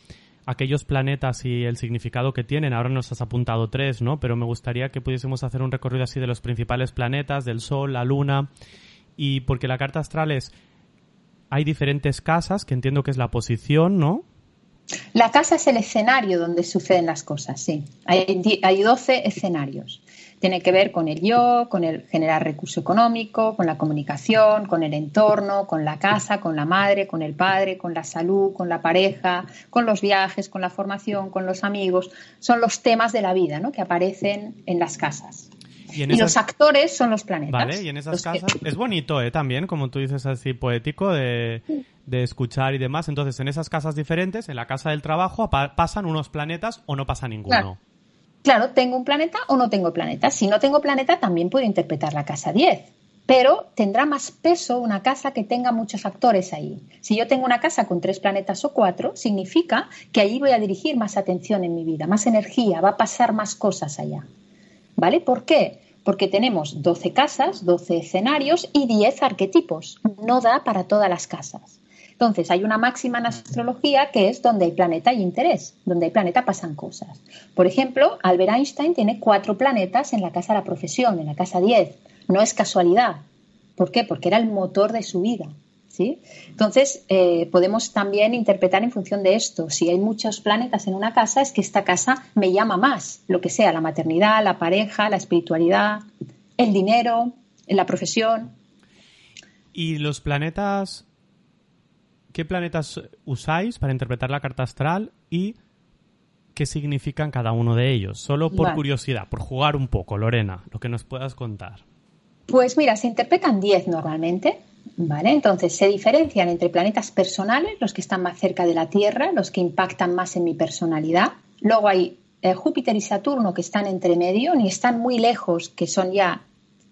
aquellos planetas y el significado que tienen. Ahora nos has apuntado tres, ¿no? Pero me gustaría que pudiésemos hacer un recorrido así de los principales planetas, del Sol, la Luna, y porque la carta astral es hay diferentes casas, que entiendo que es la posición, ¿no? La casa es el escenario donde suceden las cosas, sí. Hay, hay 12 escenarios. Tiene que ver con el yo, con el generar recurso económico, con la comunicación, con el entorno, con la casa, con la madre, con el padre, con la salud, con la pareja, con los viajes, con la formación, con los amigos. Son los temas de la vida ¿no? que aparecen en las casas. Y, los actores son los planetas. Vale, y en esas casas es bonito, ¿eh? También, como tú dices así, poético de, escuchar y demás. Entonces, en esas casas diferentes, en la casa del trabajo, pasan unos planetas o no pasa ninguno. Claro. tengo un planeta o no tengo planeta. Si no tengo planeta, también puedo interpretar la casa 10 pero tendrá más peso una casa que tenga muchos actores ahí. Si yo tengo una casa con tres planetas o cuatro, significa que ahí voy a dirigir más atención en mi vida, más energía, va a pasar más cosas allá. ¿Vale? ¿Por qué? Porque tenemos 12 casas, 12 escenarios y 10 arquetipos. No da para todas las casas. Entonces, hay una máxima en astrología que es donde hay planeta y interés, donde hay planeta pasan cosas. Por ejemplo, Albert Einstein tiene cuatro planetas en la casa de la profesión, en la casa 10. No es casualidad. ¿Por qué? Porque era el motor de su vida. ¿Sí? Entonces, eh, podemos también interpretar en función de esto. Si hay muchos planetas en una casa, es que esta casa me llama más, lo que sea, la maternidad, la pareja, la espiritualidad, el dinero, la profesión. ¿Y los planetas? ¿Qué planetas usáis para interpretar la carta astral y qué significan cada uno de ellos? Solo por Vale. curiosidad, por jugar un poco, Lorena, lo que nos puedas contar. Pues mira, se interpretan 10 normalmente, ¿vale? Entonces se diferencian entre planetas personales, los que están más cerca de la Tierra, los que impactan más en mi personalidad. Luego hay eh, Júpiter y Saturno que están entre medio, ni están muy lejos, que son ya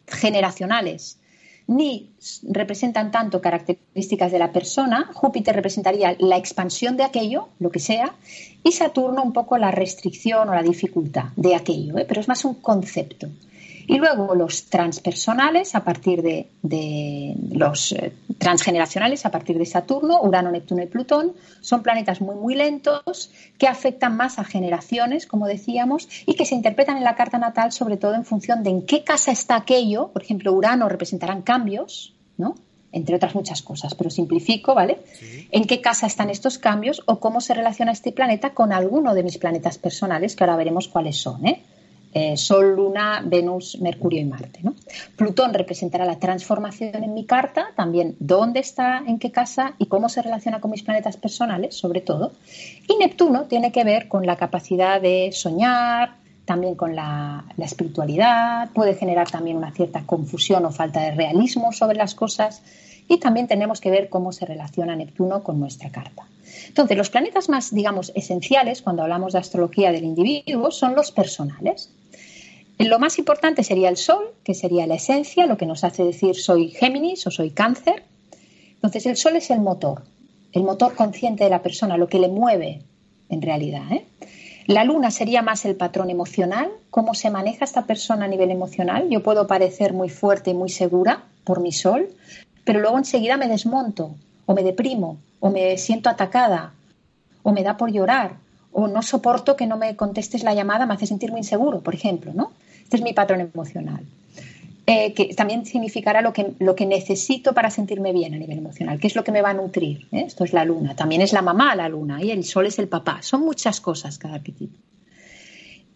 generacionales, ni representan tanto características de la persona. Júpiter representaría la expansión de aquello, lo que sea, y Saturno un poco la restricción o la dificultad de aquello, ¿eh? pero es más un concepto. Y luego los transpersonales a partir de, de los eh, transgeneracionales a partir de Saturno, Urano, Neptuno y Plutón son planetas muy muy lentos que afectan más a generaciones, como decíamos, y que se interpretan en la carta natal sobre todo en función de en qué casa está aquello. Por ejemplo, Urano representarán cambios, ¿no? Entre otras muchas cosas, pero simplifico, ¿vale? En qué casa están estos cambios o cómo se relaciona este planeta con alguno de mis planetas personales, que ahora veremos cuáles son, ¿eh? Eh, Sol, Luna, Venus, Mercurio y Marte. ¿no? Plutón representará la transformación en mi carta, también dónde está, en qué casa y cómo se relaciona con mis planetas personales, sobre todo. Y Neptuno tiene que ver con la capacidad de soñar, también con la, la espiritualidad, puede generar también una cierta confusión o falta de realismo sobre las cosas. Y también tenemos que ver cómo se relaciona Neptuno con nuestra carta. Entonces, los planetas más, digamos, esenciales cuando hablamos de astrología del individuo son los personales. Lo más importante sería el Sol, que sería la esencia, lo que nos hace decir soy Géminis o soy Cáncer. Entonces, el Sol es el motor, el motor consciente de la persona, lo que le mueve en realidad. ¿eh? La Luna sería más el patrón emocional, cómo se maneja esta persona a nivel emocional. Yo puedo parecer muy fuerte y muy segura por mi Sol, pero luego enseguida me desmonto o me deprimo o me siento atacada o me da por llorar o no soporto que no me contestes la llamada, me hace sentir muy inseguro, por ejemplo, ¿no? Este es mi patrón emocional. Eh, que también significará lo que, lo que necesito para sentirme bien a nivel emocional, qué es lo que me va a nutrir. ¿eh? Esto es la luna. También es la mamá la luna y el sol es el papá. Son muchas cosas cada arquetipo.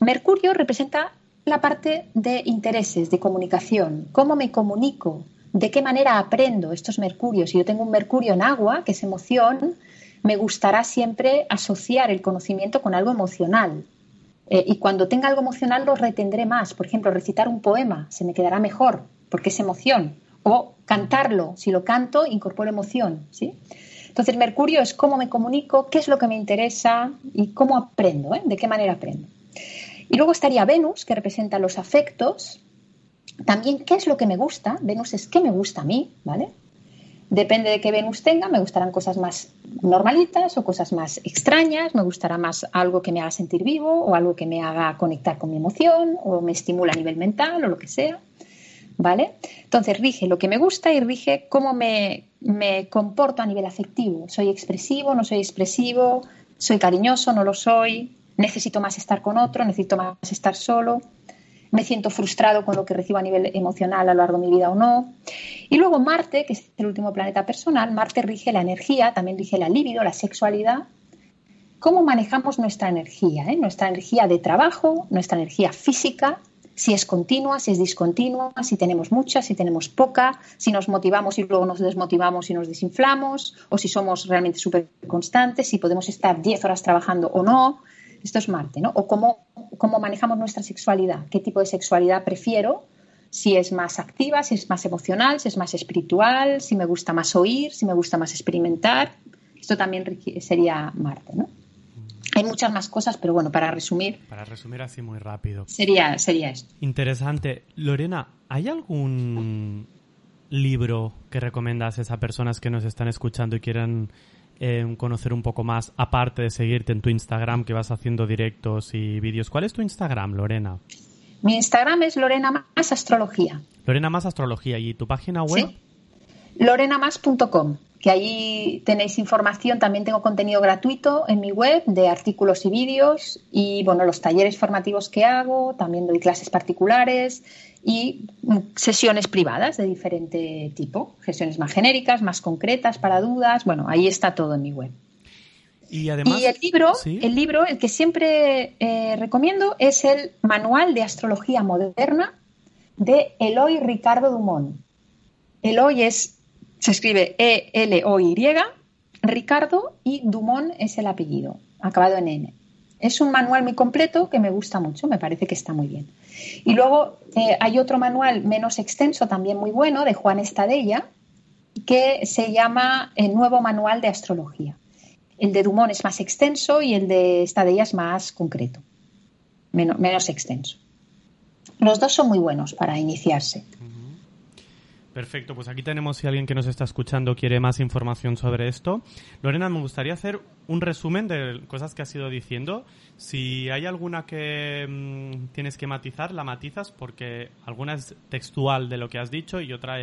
Mercurio representa la parte de intereses, de comunicación, cómo me comunico, de qué manera aprendo estos mercurios. Si yo tengo un mercurio en agua, que es emoción, me gustará siempre asociar el conocimiento con algo emocional. Eh, y cuando tenga algo emocional lo retendré más. Por ejemplo, recitar un poema se me quedará mejor porque es emoción. O cantarlo, si lo canto, incorporo emoción. ¿sí? Entonces, Mercurio es cómo me comunico, qué es lo que me interesa y cómo aprendo, ¿eh? de qué manera aprendo. Y luego estaría Venus, que representa los afectos. También qué es lo que me gusta. Venus es qué me gusta a mí, ¿vale? Depende de qué Venus tenga, me gustarán cosas más normalitas o cosas más extrañas, me gustará más algo que me haga sentir vivo o algo que me haga conectar con mi emoción o me estimula a nivel mental o lo que sea. ¿Vale? Entonces rige lo que me gusta y rige cómo me, me comporto a nivel afectivo. ¿Soy expresivo? ¿No soy expresivo? ¿Soy cariñoso? ¿No lo soy? ¿Necesito más estar con otro? ¿Necesito más estar solo? Me siento frustrado con lo que recibo a nivel emocional a lo largo de mi vida o no. Y luego Marte, que es el último planeta personal, Marte rige la energía, también rige la libido, la sexualidad. ¿Cómo manejamos nuestra energía? Eh? Nuestra energía de trabajo, nuestra energía física, si es continua, si es discontinua, si tenemos mucha, si tenemos poca, si nos motivamos y luego nos desmotivamos y nos desinflamos, o si somos realmente súper constantes, si podemos estar 10 horas trabajando o no. Esto es Marte, ¿no? O cómo, cómo manejamos nuestra sexualidad, qué tipo de sexualidad prefiero, si es más activa, si es más emocional, si es más espiritual, si me gusta más oír, si me gusta más experimentar. Esto también sería Marte, ¿no? Hay muchas más cosas, pero bueno, para resumir. Para resumir así muy rápido. Sería, sería esto. Interesante. Lorena, ¿hay algún libro que recomiendas a esas personas que nos están escuchando y quieran eh, conocer un poco más, aparte de seguirte en tu Instagram, que vas haciendo directos y vídeos? ¿Cuál es tu Instagram, Lorena? Mi Instagram es Lorena Más Astrología. Lorena Más Astrología. ¿Y tu página web? Sí. lorenamás.com que ahí tenéis información, también tengo contenido gratuito en mi web de artículos y vídeos y bueno, los talleres formativos que hago, también doy clases particulares y sesiones privadas de diferente tipo, sesiones más genéricas, más concretas para dudas, bueno, ahí está todo en mi web. Y, además, y el libro, ¿sí? el libro, el que siempre eh, recomiendo es el Manual de Astrología Moderna de Eloy Ricardo Dumont. Eloy es Se escribe E-L-O-Y, Ricardo y Dumont es el apellido, acabado en N. Es un manual muy completo que me gusta mucho, me parece que está muy bien. Y luego eh, hay otro manual menos extenso, también muy bueno, de Juan Estadella, que se llama El Nuevo Manual de Astrología. El de Dumont es más extenso y el de Estadella es más concreto, menos extenso. Los dos son muy buenos para iniciarse. Perfecto, pues aquí tenemos si alguien que nos está escuchando quiere más información sobre esto. Lorena, me gustaría hacer un resumen de cosas que has ido diciendo. Si hay alguna que mm, tienes que matizar, la matizas porque alguna es textual de lo que has dicho y otra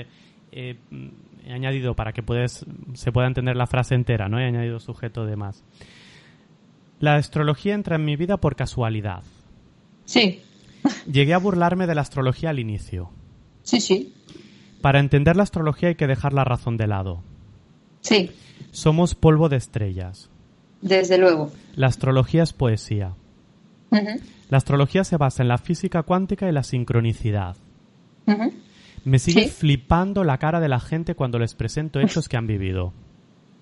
he, mm, añadido para que puedes, se pueda entender la frase entera, ¿no? He añadido sujeto de más. La astrología entra en mi vida por casualidad. Sí. Llegué a burlarme de la astrología al inicio. Sí, sí. Para entender la astrología hay que dejar la razón de lado. Sí. Somos polvo de estrellas. Desde luego. La astrología es poesía. La astrología se basa en la física cuántica y la sincronicidad. Me sigue flipando la cara de la gente cuando les presento hechos que han vivido.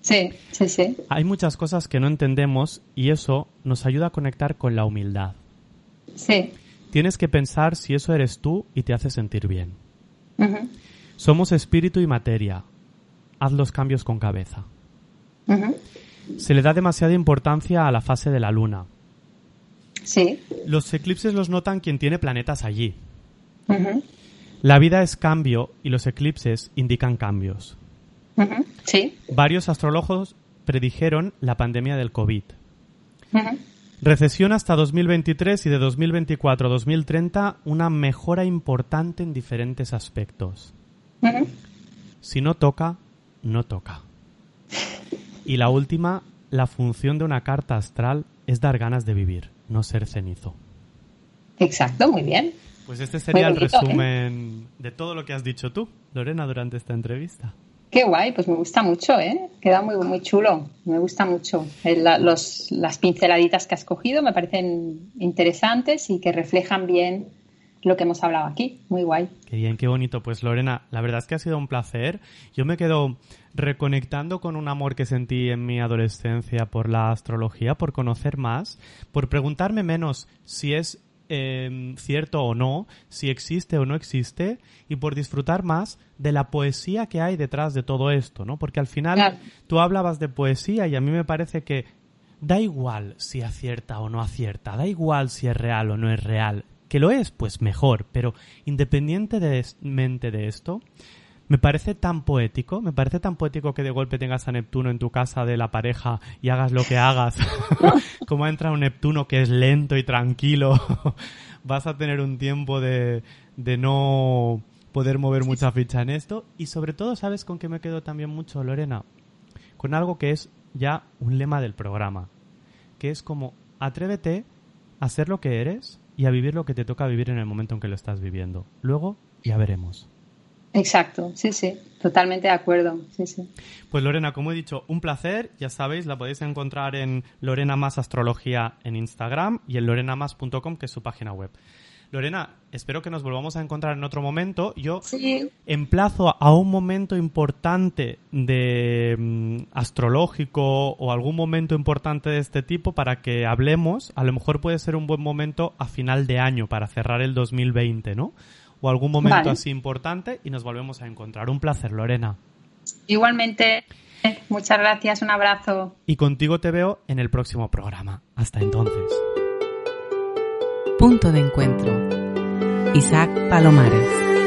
Sí, sí, sí. Hay muchas cosas que no entendemos y eso nos ayuda a conectar con la humildad. Sí. Tienes que pensar si eso eres tú y te hace sentir bien. Somos espíritu y materia. Haz los cambios con cabeza. Se le da demasiada importancia a la fase de la luna. Sí. Los eclipses los notan quien tiene planetas allí. La vida es cambio y los eclipses indican cambios. Sí. Varios astrólogos predijeron la pandemia del COVID. Recesión hasta 2023 y de 2024 a 2030 una mejora importante en diferentes aspectos. Si no toca, no toca. Y la última, la función de una carta astral es dar ganas de vivir, no ser cenizo. Exacto, muy bien. Pues este sería el ¿eh? resumen de todo lo que has dicho tú, Lorena, durante esta entrevista. Qué guay, pues me gusta mucho, ¿eh? Queda muy, muy chulo, me gusta mucho. las pinceladitas que has cogido me parecen interesantes y que reflejan bien lo que hemos hablado aquí. Muy guay. Qué bien, qué bonito. Pues Lorena, la verdad es que ha sido un placer. Yo me quedo reconectando con un amor que sentí en mi adolescencia por la astrología, por conocer más, por preguntarme menos si es em, cierto o no, si existe o no existe, y por disfrutar más de la poesía que hay detrás de todo esto, ¿no? Porque al final tú hablabas de poesía y a mí me parece que da igual si acierta o no acierta, da igual si es real o no es real que lo es, pues mejor, pero independientemente de esto, me parece tan poético, me parece tan poético que de golpe tengas a Neptuno en tu casa de la pareja y hagas lo que hagas, *laughs* como entra un Neptuno que es lento y tranquilo, *laughs* vas a tener un tiempo de, de no poder mover mucha ficha en esto. Y sobre todo, ¿sabes con qué me quedo también mucho, Lorena? Con algo que es ya un lema del programa, que es como atrévete a ser lo que eres y a vivir lo que te toca vivir en el momento en que lo estás viviendo. Luego ya veremos. Exacto, sí, sí, totalmente de acuerdo, sí, sí. Pues Lorena, como he dicho, un placer, ya sabéis, la podéis encontrar en Lorena Más Astrología en Instagram y en lorenamas.com, que es su página web. Lorena, espero que nos volvamos a encontrar en otro momento. Yo emplazo a un momento importante de mm, astrológico o algún momento importante de este tipo para que hablemos. A lo mejor puede ser un buen momento a final de año para cerrar el 2020, ¿no? O algún momento así importante y nos volvemos a encontrar. Un placer, Lorena. Igualmente. Muchas gracias, un abrazo. Y contigo te veo en el próximo programa. Hasta entonces. Punto de encuentro. Isaac Palomares.